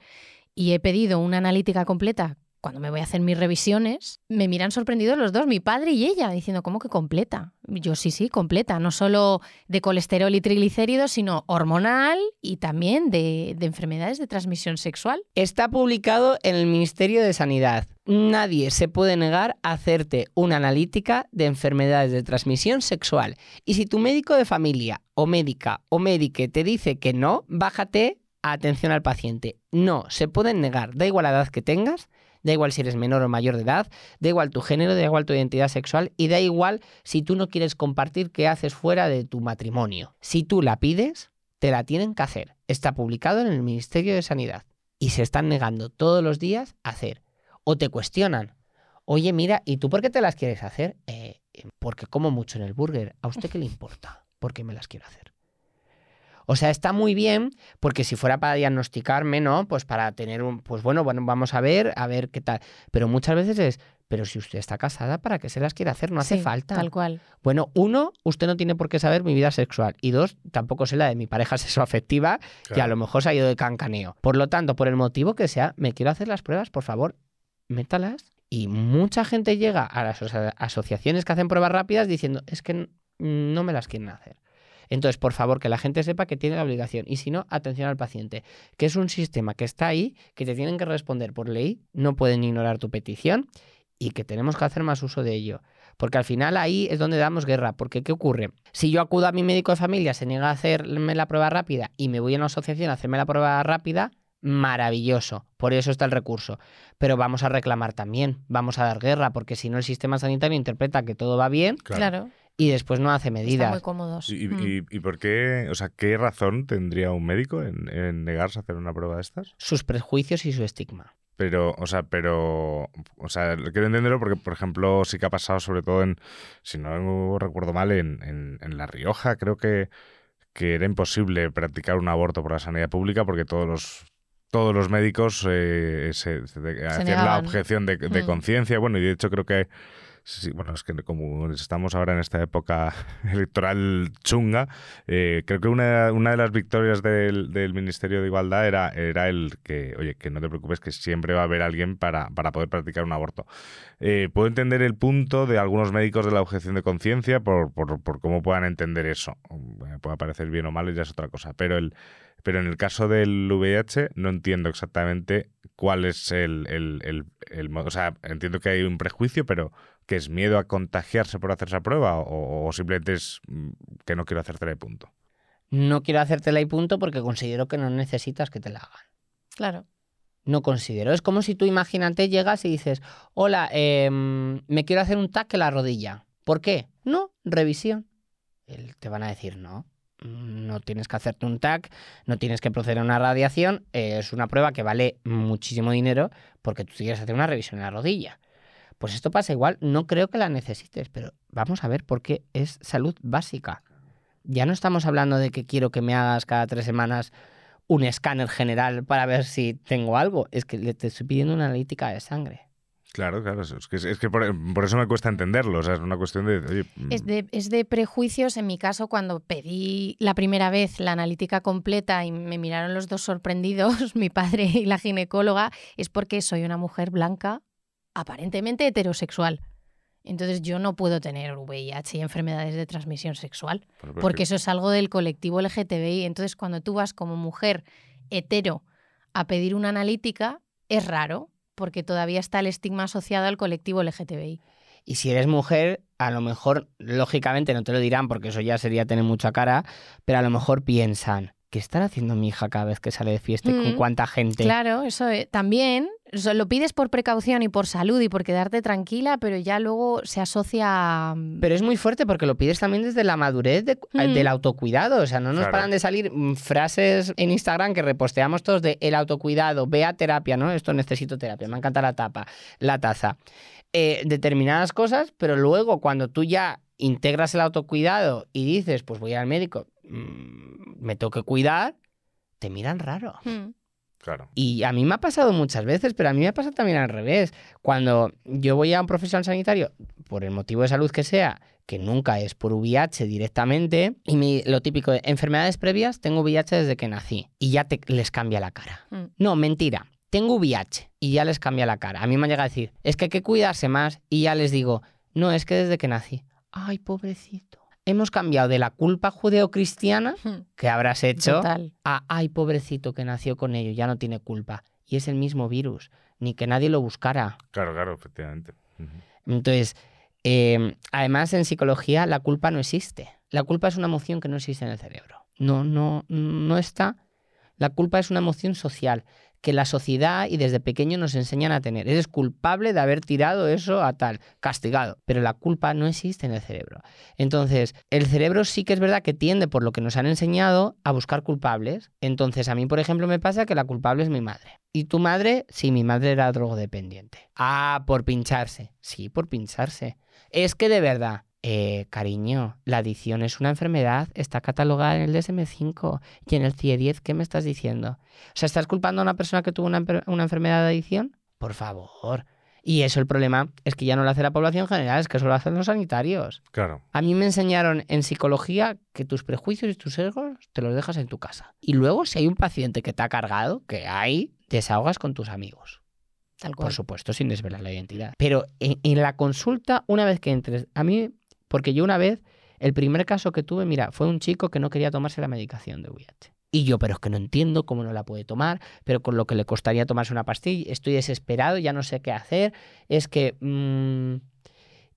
S6: y he pedido una analítica completa cuando me voy a hacer mis revisiones, me miran sorprendidos los dos, mi padre y ella, diciendo, ¿cómo que completa? Yo sí, sí, completa, no solo de colesterol y triglicéridos, sino hormonal y también de, de enfermedades de transmisión sexual.
S7: Está publicado en el Ministerio de Sanidad. Nadie se puede negar a hacerte una analítica de enfermedades de transmisión sexual. Y si tu médico de familia o médica o médique te dice que no, bájate a atención al paciente. No, se pueden negar, da igual la edad que tengas, da igual si eres menor o mayor de edad, da igual tu género, da igual tu identidad sexual y da igual si tú no quieres compartir qué haces fuera de tu matrimonio. Si tú la pides, te la tienen que hacer. Está publicado en el Ministerio de Sanidad y se están negando todos los días a hacer. O te cuestionan. Oye, mira, ¿y tú por qué te las quieres hacer? "Eh, porque como mucho en el burger. ¿A usted qué le importa? ¿Por qué me las quiero hacer? O sea, está muy bien, porque si fuera para diagnosticarme, ¿no? Pues para tener un, pues bueno, bueno, vamos a ver, a ver qué tal. Pero muchas veces es, pero si usted está casada, ¿para qué se las quiere hacer? No hace
S6: Sí,
S7: falta.
S6: Tal cual.
S7: Bueno, uno, usted no tiene por qué saber mi vida sexual. Y dos, tampoco sé la de mi pareja <laughs> sexoafectiva, que a
S5: Claro.
S7: lo mejor se ha ido de cancaneo. Por lo tanto, por el motivo que sea, me quiero hacer las pruebas, por favor, métalas. Y mucha gente llega a las aso- asociaciones que hacen pruebas rápidas diciendo, es que no me las quieren hacer. Entonces, por favor, que la gente sepa que tiene la obligación. Y si no, atención al paciente, que es un sistema que está ahí, que te tienen que responder por ley, no pueden ignorar tu petición y que tenemos que hacer más uso de ello. Porque al final ahí es donde damos guerra. Porque ¿qué ocurre? Si yo acudo a mi médico de familia, se niega a hacerme la prueba rápida y me voy a una asociación a hacerme la prueba rápida, maravilloso. Por eso está el recurso. Pero vamos a reclamar también, vamos a dar guerra, porque si no el sistema sanitario interpreta que todo va bien
S6: Claro.
S7: Y después no hace
S6: Están
S7: medidas.
S6: muy cómodos.
S5: ¿Y,
S6: Mm.
S5: y- y por qué, o sea, qué razón tendría un médico en, en negarse a hacer una prueba de estas?
S7: Sus prejuicios y su estigma.
S5: Pero, o sea, pero, o sea, quiero entenderlo porque, por ejemplo, sí que ha pasado, sobre todo en, si no recuerdo mal, en, en, en La Rioja, creo que, que era imposible practicar un aborto por la sanidad pública porque todos los todos los médicos eh, se, se- de- hacían la
S6: negaban.
S5: objeción de, de
S6: Mm.
S5: conciencia. Bueno, y de hecho creo que Sí, bueno, es que como estamos ahora en esta época <laughs> electoral chunga, eh, creo que una, una de las victorias del, del Ministerio de Igualdad era, era el que, oye, que no te preocupes, que siempre va a haber alguien para, para poder practicar un aborto. Eh, puedo entender el punto de algunos médicos de la objeción de conciencia por, por, cómo puedan entender eso. Me puede parecer bien o mal, ya es otra cosa. Pero el, pero en el caso del VIH no entiendo exactamente cuál es el, el, el, el O sea, entiendo que hay un prejuicio, pero que es miedo a contagiarse por hacer esa prueba o, o simplemente es mm, que no quiero hacértela de punto.
S7: No quiero hacértela y punto porque considero que no necesitas que te la hagan.
S6: Claro.
S7: No considero. Es como si tú, imagínate, llegas y dices, hola, em, me quiero hacer un TAC en la rodilla. ¿Por qué? No, revisión. El- Te van a decir, no, no tienes que hacerte un TAC, no tienes que proceder a una radiación, eh, es una prueba que vale muchísimo dinero porque tú quieres hacer una revisión en la rodilla. Pues esto pasa igual, no creo que la necesites, pero vamos a ver por qué es salud básica. Ya no estamos hablando de que quiero que me hagas cada tres semanas un escáner general para ver si tengo algo. Es que le te estoy pidiendo una analítica de sangre.
S5: Claro, claro, es que, es que por, por eso me cuesta entenderlo. O sea, es una cuestión de. oye, mm,
S6: Es de, es de prejuicios. En mi caso, cuando pedí la primera vez la analítica completa y me miraron los dos sorprendidos, <laughs> mi padre y la ginecóloga, es porque soy una mujer blanca, aparentemente heterosexual. Entonces yo no puedo tener VIH y enfermedades de transmisión sexual,
S5: por- porque-
S6: porque eso es algo del colectivo LGTBI. Entonces cuando tú vas como mujer hetero a pedir una analítica, es raro, porque todavía está el estigma asociado al colectivo LGTBI.
S7: Y si eres mujer, a lo mejor, lógicamente no te lo dirán porque eso ya sería tener mucha cara, pero a lo mejor piensan, ¿qué estará haciendo mi hija cada vez que sale de fiesta y con
S6: Mm,
S7: cuánta gente?
S6: Claro, eso eh, también lo pides por precaución y por salud y por quedarte tranquila, pero ya luego se asocia a...
S7: Pero es muy fuerte porque lo pides también desde la madurez de-
S6: Mm.
S7: del autocuidado. O sea, no nos
S5: Claro.
S7: paran de salir mm, frases en Instagram que reposteamos todos de el autocuidado, ve a terapia, ¿no? Esto necesito terapia, me encanta la tapa, la taza. Eh, determinadas cosas, pero luego cuando tú ya integras el autocuidado y dices, pues voy al médico, mm, me tengo que cuidar, te miran raro.
S6: Mm,
S5: Claro.
S7: Y a mí me ha pasado muchas veces, pero a mí me pasa también al revés. Cuando yo voy a un profesional sanitario, por el motivo de salud que sea, que nunca es por VIH directamente, y me- lo típico de enfermedades previas, tengo VIH desde que nací, y ya te, les cambia la cara.
S6: mm.
S7: No, mentira. tengo VIH y ya les cambia la cara. A mí me llega a decir, es que hay que cuidarse más y ya les digo, no, es que desde que nací, ay, pobrecito. Hemos cambiado de la culpa judeocristiana <laughs>
S6: Hmm.
S7: que habrás hecho
S6: Total.
S7: a, ay, pobrecito que nació con ello, ya no tiene culpa. Y es el mismo virus, ni que nadie lo buscara.
S5: Claro, claro, efectivamente.
S7: Entonces, eh, además en psicología la culpa no existe. La culpa es una emoción que no existe en el cerebro. No, no, no está. La culpa es una emoción social que la sociedad y desde pequeño nos enseñan a tener. Eres culpable de haber tirado eso a tal, castigado. Pero la culpa no existe en el cerebro. Entonces, el cerebro sí que es verdad que tiende, por lo que nos han enseñado, a buscar culpables. Entonces, a mí, por ejemplo, me pasa que la culpable es mi madre. ¿Y tu madre? Sí, mi madre era drogodependiente. Ah, por pincharse. Sí, por pincharse. Es que de verdad, eh, cariño, la adicción es una enfermedad, está catalogada en el DSM-5 y en el CIE-10, ¿qué me estás diciendo? O sea, ¿estás culpando a una persona que tuvo una, enfermedad de adicción? Por favor. Y eso el problema es que ya no lo hace la población general, es que eso lo hacen los sanitarios.
S5: Claro.
S7: A mí me enseñaron en psicología que tus prejuicios y tus sesgos te los dejas en tu casa. Y luego, si hay un paciente que te ha cargado, que hay, desahogas con tus amigos.
S6: Tal cual.
S7: Por supuesto, sin desvelar la identidad. Pero en, en la consulta, una vez que entres, a mí, porque yo una vez, el primer caso que tuve, mira, fue un chico que no quería tomarse la medicación de VIH. Y yo, pero es que no entiendo cómo no la puede tomar, pero con lo que le costaría tomarse una pastilla, estoy desesperado, ya no sé qué hacer, es que... mm,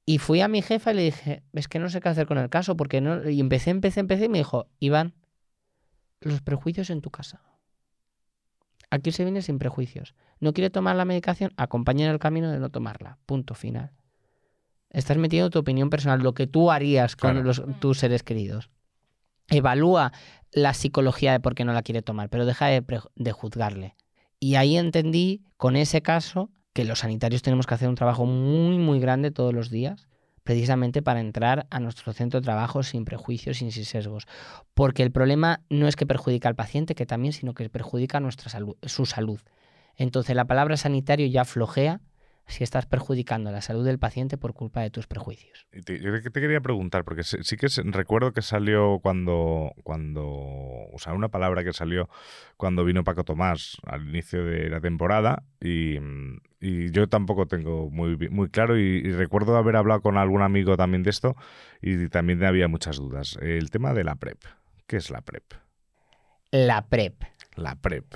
S7: Y fui a mi jefa y le dije, es que no sé qué hacer con el caso, porque no... Y empecé, empecé, empecé y me dijo, Iván, los prejuicios en tu casa. Aquí se viene sin prejuicios. No quiere tomar la medicación, acompaña en el camino de no tomarla. Punto final. Estás metiendo tu opinión personal, lo que tú harías con
S5: Claro.
S7: los- tus seres queridos. Evalúa la psicología de por qué no la quiere tomar, pero deja de, juzgarle. Y ahí entendí con ese caso que los sanitarios tenemos que hacer un trabajo muy, muy grande todos los días, precisamente para entrar a nuestro centro de trabajo sin prejuicios y sin sesgos. Porque el problema no es que perjudica al paciente, que también, sino que perjudica nuestra salud, su salud. Entonces la palabra sanitario ya flojea si estás perjudicando la salud del paciente por culpa de tus prejuicios.
S5: Yo te quería preguntar, porque sí que recuerdo que salió cuando, cuando, o sea, una palabra que salió cuando vino Paco Tomás al inicio de la temporada y, y yo tampoco tengo muy, muy claro y, y recuerdo haber hablado con algún amigo también de esto y también había muchas dudas. El tema de la PrEP. ¿Qué es la PrEP?
S7: La PrEP.
S5: La PrEP.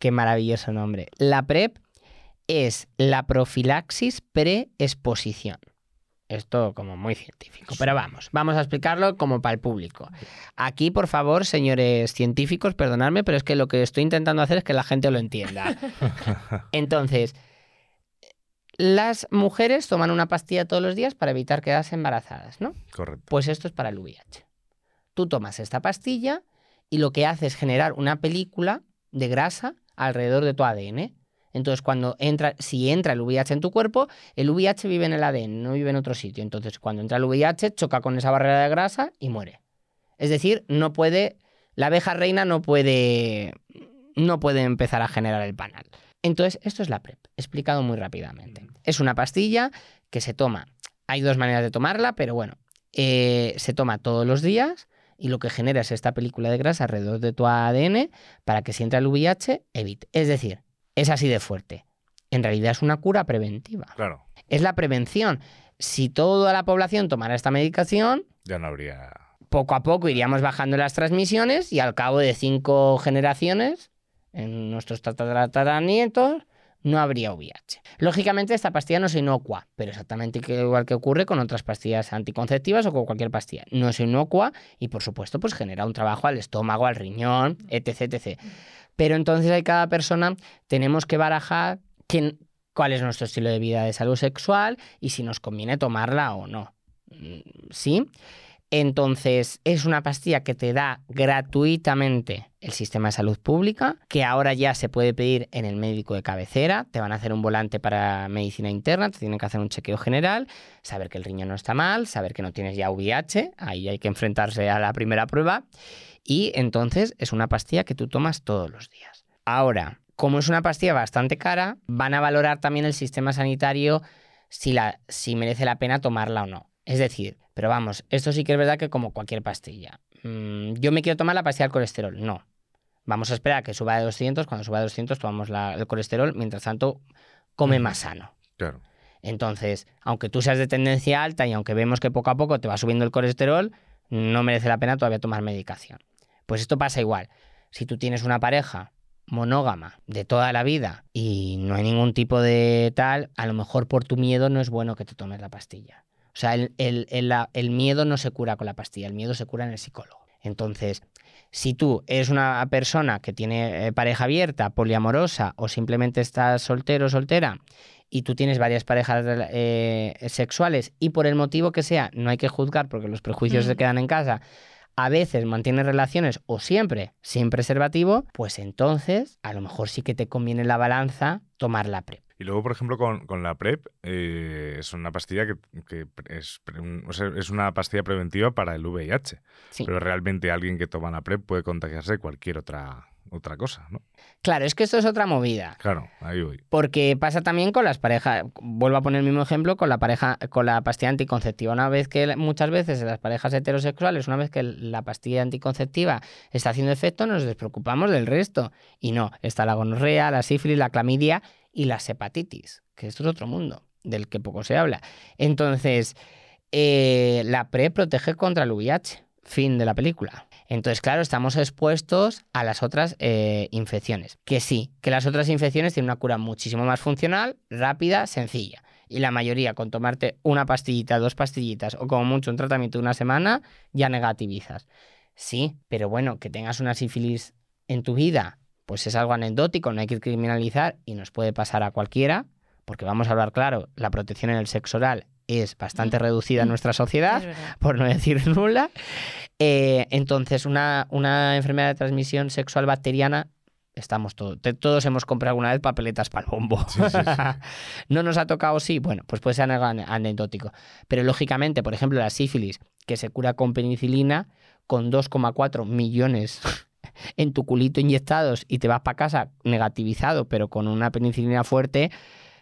S7: Qué maravilloso nombre. La PrEP es la profilaxis preexposición. Esto como muy científico, pero vamos, vamos a explicarlo como para el público. Aquí, por favor, señores científicos, perdonadme, pero es que lo que estoy intentando hacer es que la gente lo entienda. <laughs> Entonces, las mujeres toman una pastilla todos los días para evitar quedarse embarazadas, ¿no?
S5: Correcto.
S7: Pues esto es para el VIH. Tú tomas esta pastilla y lo que hace es generar una película de grasa alrededor de tu ADN. Entonces, cuando entra, si entra el VIH en tu cuerpo, el VIH vive en el ADN, no vive en otro sitio. Entonces, cuando entra el VIH, choca con esa barrera de grasa y muere. Es decir, no puede, la abeja reina no puede, no puede empezar a generar el panal. Entonces, esto es la PrEP, explicado muy rápidamente. Es una pastilla que se toma. Hay dos maneras de tomarla, pero bueno, eh, se toma todos los días y lo que genera es esta película de grasa alrededor de tu ADN para que si entra el VIH, evite. Es decir, es así de fuerte. En realidad es una cura preventiva.
S5: Claro.
S7: Es la prevención. Si toda la población tomara esta medicación,
S5: Ya no habría.
S7: poco a poco iríamos bajando las transmisiones y al cabo de cinco generaciones, en nuestros tataranietos, no habría VIH. Lógicamente, esta pastilla no es inocua, pero exactamente igual que ocurre con otras pastillas anticonceptivas o con cualquier pastilla. No es inocua y, por supuesto, pues genera un trabajo al estómago, al riñón, etc, etc. Pero entonces hay cada persona, tenemos que barajar quién- cuál es nuestro estilo de vida de salud sexual y si nos conviene tomarla o no. Mm, ¿Sí? Entonces, es una pastilla que te da gratuitamente el sistema de salud pública, que ahora ya se puede pedir en el médico de cabecera, te van a hacer un volante para medicina interna, te tienen que hacer un chequeo general, saber que el riñón no está mal, saber que no tienes ya VIH, ahí hay que enfrentarse a la primera prueba, y entonces es una pastilla que tú tomas todos los días. Ahora, como es una pastilla bastante cara, van a valorar también el sistema sanitario si, la, si merece la pena tomarla o no. Es decir, pero vamos, esto sí que es verdad que como cualquier pastilla. Mm, yo me quiero tomar la pastilla del colesterol. No. Vamos a esperar a que suba de 200, cuando suba de 200 tomamos la- el colesterol, mientras tanto come más sano.
S5: Claro.
S7: Entonces, aunque tú seas de tendencia alta y aunque vemos que poco a poco te va subiendo el colesterol, no merece la pena todavía tomar medicación. Pues esto pasa igual. Si tú tienes una pareja monógama de toda la vida y no hay ningún tipo de tal, a lo mejor por tu miedo no es bueno que te tomes la pastilla. O sea, el, el- el- la- el miedo no se cura con la pastilla, el miedo se cura en el psicólogo. Entonces, si tú eres una persona que tiene eh, pareja abierta, poliamorosa o simplemente estás soltero o soltera y tú tienes varias parejas eh, sexuales y por el motivo que sea, no hay que juzgar porque los prejuicios
S6: Mm.
S7: se quedan en casa, a veces mantienes relaciones o siempre sin preservativo, pues entonces a lo mejor sí que te conviene en la balanza tomar la PrEP.
S5: Y luego, por ejemplo, con, con la PrEP, eh, es una pastilla que, que es, o sea, es una pastilla preventiva para el VIH.
S7: Sí.
S5: Pero realmente alguien que toma la PrEP puede contagiarse de cualquier otra, otra cosa, ¿no?
S7: Claro, es que esto es otra movida.
S5: Claro, ahí voy.
S7: Porque pasa también con las parejas, vuelvo a poner el mismo ejemplo con la pareja, con la pastilla anticonceptiva. Una vez que muchas veces en las parejas heterosexuales, una vez que la pastilla anticonceptiva está haciendo efecto, nos despreocupamos del resto. Y no, está la gonorrea, la sífilis, la clamidia y las hepatitis, que esto es otro mundo, del que poco se habla. Entonces, eh, la PrEP protege contra el VIH. Fin de la película. Entonces, claro, estamos expuestos a las otras eh, infecciones. Que sí, que las otras infecciones tienen una cura muchísimo más funcional, rápida, sencilla. Y la mayoría, con tomarte una pastillita, dos pastillitas o como mucho un tratamiento de una semana, ya negativizas. Sí, pero bueno, que tengas una sífilis en tu vida, pues es algo anecdótico, no hay que criminalizar y nos puede pasar a cualquiera, porque vamos a hablar claro, la protección en el sexo oral es bastante
S6: Mm.
S7: reducida en nuestra sociedad
S6: Es verdad.
S7: por no <laughs> decir nula. Eh, entonces, una, una enfermedad de transmisión sexual bacteriana, estamos todos, te- todos hemos comprado alguna vez papeletas para el bombo.
S5: Sí, sí, sí. <laughs>
S7: no nos ha tocado, sí, bueno, pues puede ser anecdótico. Pero lógicamente, por ejemplo, la sífilis, que se cura con penicilina, con 2,4 millones <laughs> en tu culito inyectados y te vas para casa negativizado, pero con una penicilina fuerte,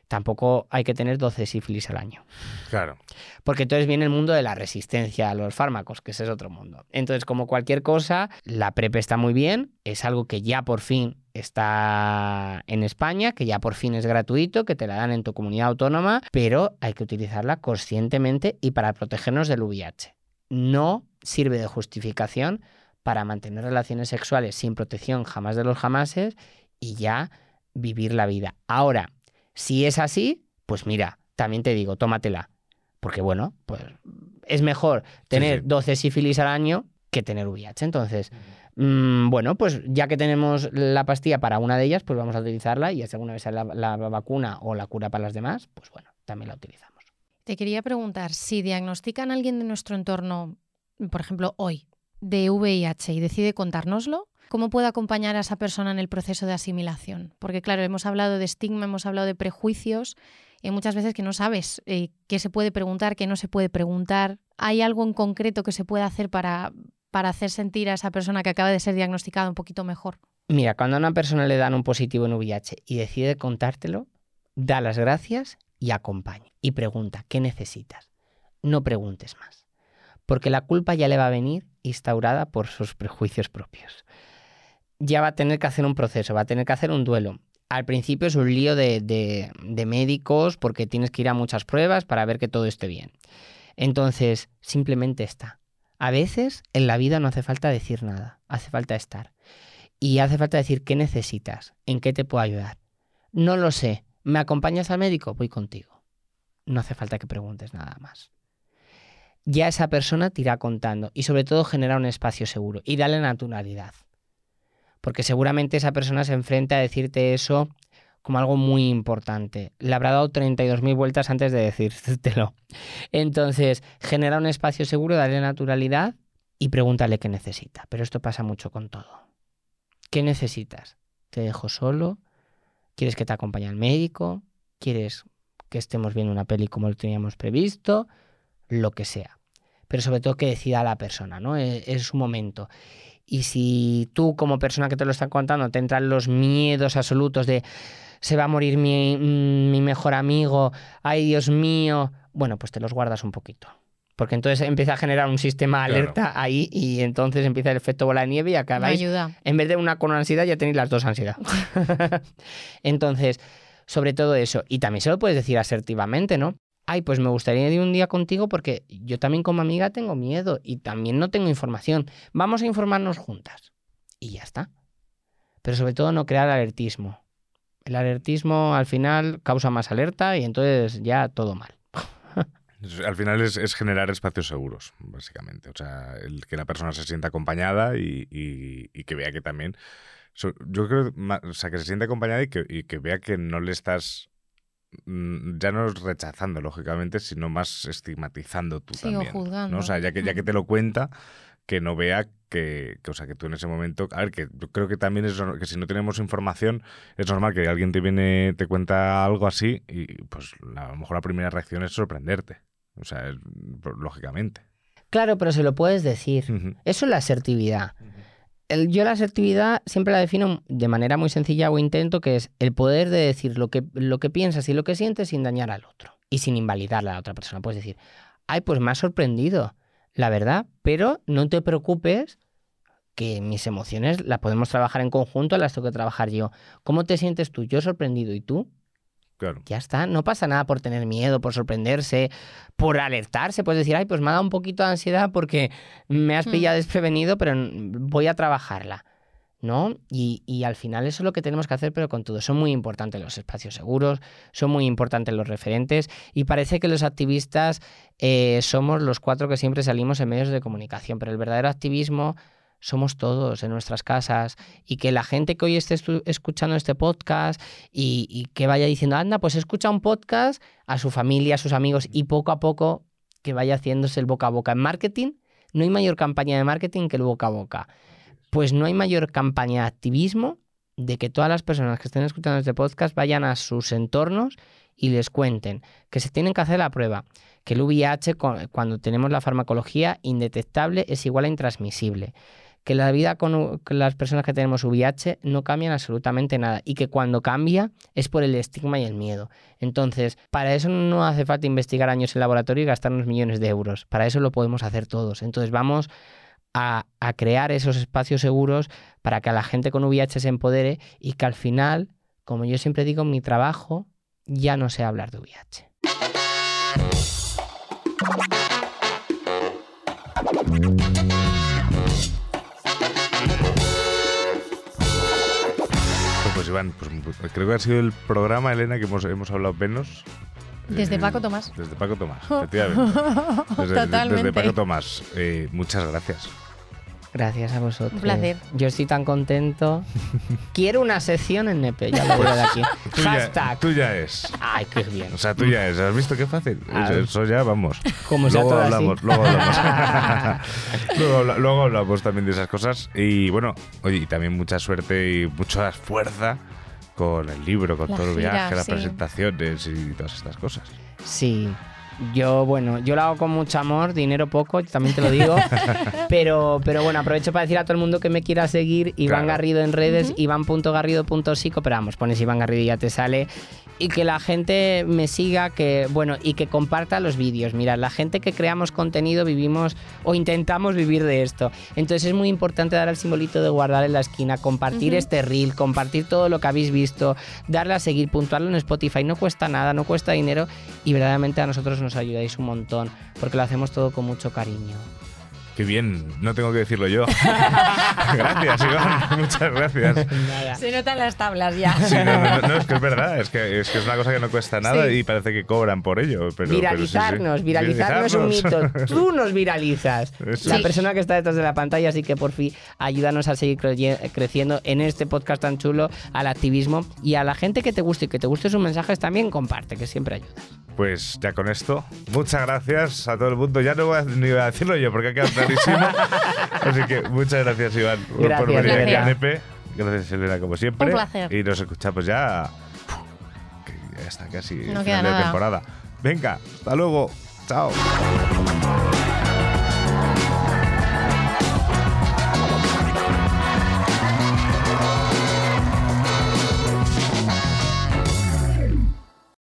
S7: tampoco hay que tener 12 sífilis al año.
S5: Claro.
S7: Porque entonces viene el mundo de la resistencia a los fármacos, que ese es otro mundo. Entonces, como cualquier cosa, la PrEP está muy bien, es algo que ya por fin está en España, que ya por fin es gratuito, que te la dan en tu comunidad autónoma, pero hay que utilizarla conscientemente y para protegernos del VIH. No sirve de justificación para mantener relaciones sexuales sin protección jamás de los jamases y ya vivir la vida. Ahora, si es así, pues mira, también te digo, tómatela. Porque bueno, pues es mejor tener
S5: sí.
S7: 12 sífilis al año que tener VIH. Entonces, mm, bueno, pues ya que tenemos la pastilla para una de ellas, pues vamos a utilizarla y si alguna vez sale la, la vacuna o la cura para las demás, pues bueno, también la utilizamos.
S6: Te quería preguntar, si diagnostican a alguien de nuestro entorno, por ejemplo, hoy, de VIH y decide contárnoslo, ¿cómo puede acompañar a esa persona en el proceso de asimilación? Porque claro, hemos hablado de estigma, hemos hablado de prejuicios, y hay muchas veces que no sabes eh, qué se puede preguntar, qué no se puede preguntar. ¿Hay algo en concreto que se puede hacer para, para hacer sentir a esa persona que acaba de ser diagnosticada un poquito mejor?
S7: Mira, cuando a una persona le dan un positivo en VIH y decide contártelo, da las gracias y acompaña. Y pregunta, ¿qué necesitas? No preguntes más. Porque la culpa ya le va a venir instaurada por sus prejuicios propios. Ya va a tener que hacer un proceso, va a tener que hacer un duelo. Al principio es un lío de, de- médicos porque tienes que ir a muchas pruebas para ver que todo esté bien. Entonces, simplemente está. A veces en la vida no hace falta decir nada, hace falta estar. Y hace falta decir qué necesitas, en qué te puedo ayudar. No lo sé. ¿Me acompañas al médico? Voy contigo. No hace falta que preguntes nada más. Ya esa persona te irá contando y sobre todo genera un espacio seguro y dale naturalidad. Porque seguramente esa persona se enfrenta a decirte eso como algo muy importante. Le habrá dado 32.000 vueltas antes de decírtelo. Entonces, genera un espacio seguro, dale naturalidad y pregúntale qué necesita. Pero esto pasa mucho con todo. ¿Qué necesitas? ¿Te dejo solo? ¿Quieres que te acompañe al médico? ¿Quieres que estemos viendo una peli como lo teníamos previsto? Lo que sea. Pero sobre todo que decida la persona, ¿no? E-, Es, es su momento. Y si tú como persona que te lo está contando te entran los miedos absolutos de se va a morir mi, mi mejor amigo, ay Dios mío, bueno, pues te los guardas un poquito. Porque entonces empieza a generar un sistema
S5: Claro.
S7: alerta ahí y entonces empieza el efecto bola de nieve y
S6: Me
S7: acabáis
S6: ayuda.
S7: en vez de una con ansiedad, ya tenéis las dos ansiedad. <laughs> Entonces, sobre todo eso. Y también se lo puedes decir asertivamente, ¿no? Ay, pues me gustaría ir un día contigo porque yo también como amiga tengo miedo y también no tengo información. Vamos a informarnos juntas. Y ya está. Pero sobre todo no crear alertismo. El alertismo al final causa más alerta y entonces ya todo mal.
S5: Al final es, generar espacios seguros, básicamente. O sea, el que la persona se sienta acompañada y, que vea que también. yo creo, o sea, que se sienta acompañada y que vea que no le estás. Mm, Ya no rechazando, lógicamente, sino más estigmatizando tú
S6: Sí, o
S5: también.
S6: juzgando.
S5: ¿no? O sea, ya que, ya que te lo cuenta, que no vea que, que, o sea, que tú en ese momento. A ver, que yo creo que también es que si no tenemos información, es normal que alguien te viene, te cuenta algo así y pues a lo mejor la primera reacción es sorprenderte. O sea, es- lógicamente.
S7: Claro, pero se lo puedes decir. Eso es la asertividad. Yo la asertividad siempre la defino de manera muy sencilla o intento que es el poder de decir lo que, lo que piensas y lo que sientes sin dañar al otro y sin invalidarle a la otra persona. Puedes decir, ay, pues me ha sorprendido, la verdad, pero no te preocupes que mis emociones las podemos trabajar en conjunto, las tengo que trabajar yo. ¿Cómo te sientes tú? Yo sorprendido y tú.
S5: Claro.
S7: Ya está, no pasa nada por tener miedo, por sorprenderse, por alertarse. Puedes decir, ay, pues me ha dado un poquito de ansiedad porque me has
S6: Hmm.
S7: pillado desprevenido, pero voy a trabajarla. ¿No? Y, y al final eso es lo que tenemos que hacer, pero con todo. Son muy importantes los espacios seguros, son muy importantes los referentes, y parece que los activistas eh, somos los cuatro que siempre salimos en medios de comunicación, pero el verdadero activismo somos todos en nuestras casas y que la gente que hoy esté escuchando este podcast y, que vaya diciendo, anda, pues escucha un podcast a su familia, a sus amigos y poco a poco que vaya haciéndose el boca a boca. En marketing no hay mayor campaña de marketing que el boca a boca. Pues no hay mayor campaña de activismo de que todas las personas que estén escuchando este podcast vayan a sus entornos y les cuenten que se tienen que hacer la prueba, que el VIH cu- cuando tenemos la farmacología indetectable es igual a intransmisible, que la vida con, las personas que tenemos VIH no cambian absolutamente nada y que cuando cambia es por el estigma y el miedo. Entonces, para eso no hace falta investigar años en laboratorio y gastarnos millones de euros. Para eso lo podemos hacer todos. Entonces, vamos a, crear esos espacios seguros para que la gente con VIH se empodere y que al final, como yo siempre digo, mi trabajo ya no sea hablar de VIH.
S5: Pues Iván, pues, creo que ha sido el programa, Elena, que hemos, hemos hablado menos.
S6: Desde
S5: Eh,
S6: Paco Tomás.
S5: Desde Paco Tomás, efectivamente. <laughs> Desde,
S6: Totalmente.
S5: desde Paco Tomás. Eh, muchas gracias.
S7: Gracias a vosotros.
S6: Un placer.
S7: Yo estoy tan contento. <laughs> Quiero una sección en Nepe, ya lo digo de aquí. <laughs>
S5: Tú ya,
S7: Hashtag.
S5: tú ya es.
S7: Ay, qué bien.
S5: O sea, tú ya es. ¿Has visto qué fácil? Eso ya, vamos.
S7: Como sea
S5: luego
S7: así.
S5: hablamos, luego hablamos. <laughs> luego, luego hablamos también de esas cosas. Y bueno, oye, y también mucha suerte y mucha fuerza con el libro, con
S6: La
S5: todo el viaje, las
S6: sí.
S5: presentaciones y todas estas cosas.
S7: Sí. Yo, bueno, yo lo hago con mucho amor, dinero poco, también te lo digo. <laughs> pero, pero bueno, aprovecho para decir a todo el mundo que me quiera seguir, Iván
S5: Claro.
S7: Garrido en redes, iván.garrido.psico, pero vamos, pones Iván Garrido y ya te sale. Y que la gente me siga, que, bueno, y que comparta los vídeos. Mira, la gente que creamos contenido vivimos o intentamos vivir de esto. Entonces es muy importante dar el simbolito de guardar en la esquina, compartir este reel, compartir todo lo que habéis visto, darle a seguir, puntuarlo en Spotify. No cuesta nada, no cuesta dinero y verdaderamente a nosotros nos ayudáis un montón porque lo hacemos todo con mucho cariño.
S5: Qué bien, no tengo que decirlo yo. <laughs> gracias, Iván. Muchas gracias.
S7: Nada.
S6: Se notan las tablas ya.
S5: Sí, no, no, no, es que es verdad, es que, es que es una cosa que no cuesta nada
S6: Sí.
S5: y parece que cobran por ello. Pero, pero sí, sí.
S7: viralizarnos, viralizar no es un mito.
S5: Viralizarnos. <laughs>
S7: Tú nos viralizas.
S5: Eso
S7: La persona que está detrás de la pantalla, así que por fin ayúdanos a seguir creciendo en este podcast tan chulo al activismo y a la gente que te guste y que te guste sus mensajes también comparte, que siempre ayuda.
S5: Pues ya con esto, muchas gracias a todo el mundo. Ya no voy a, ni voy a decirlo yo porque ha quedado clarísimo. <laughs> Así que muchas gracias, Iván, por- por
S7: Gracias,
S5: venir aquí a
S6: Elena.
S5: Nepe. Gracias, Elena, como siempre.
S6: Un placer.
S5: Y nos escuchamos ya. que ya está casi
S6: No
S5: final de
S6: nada.
S5: temporada. Venga, hasta luego. Chao.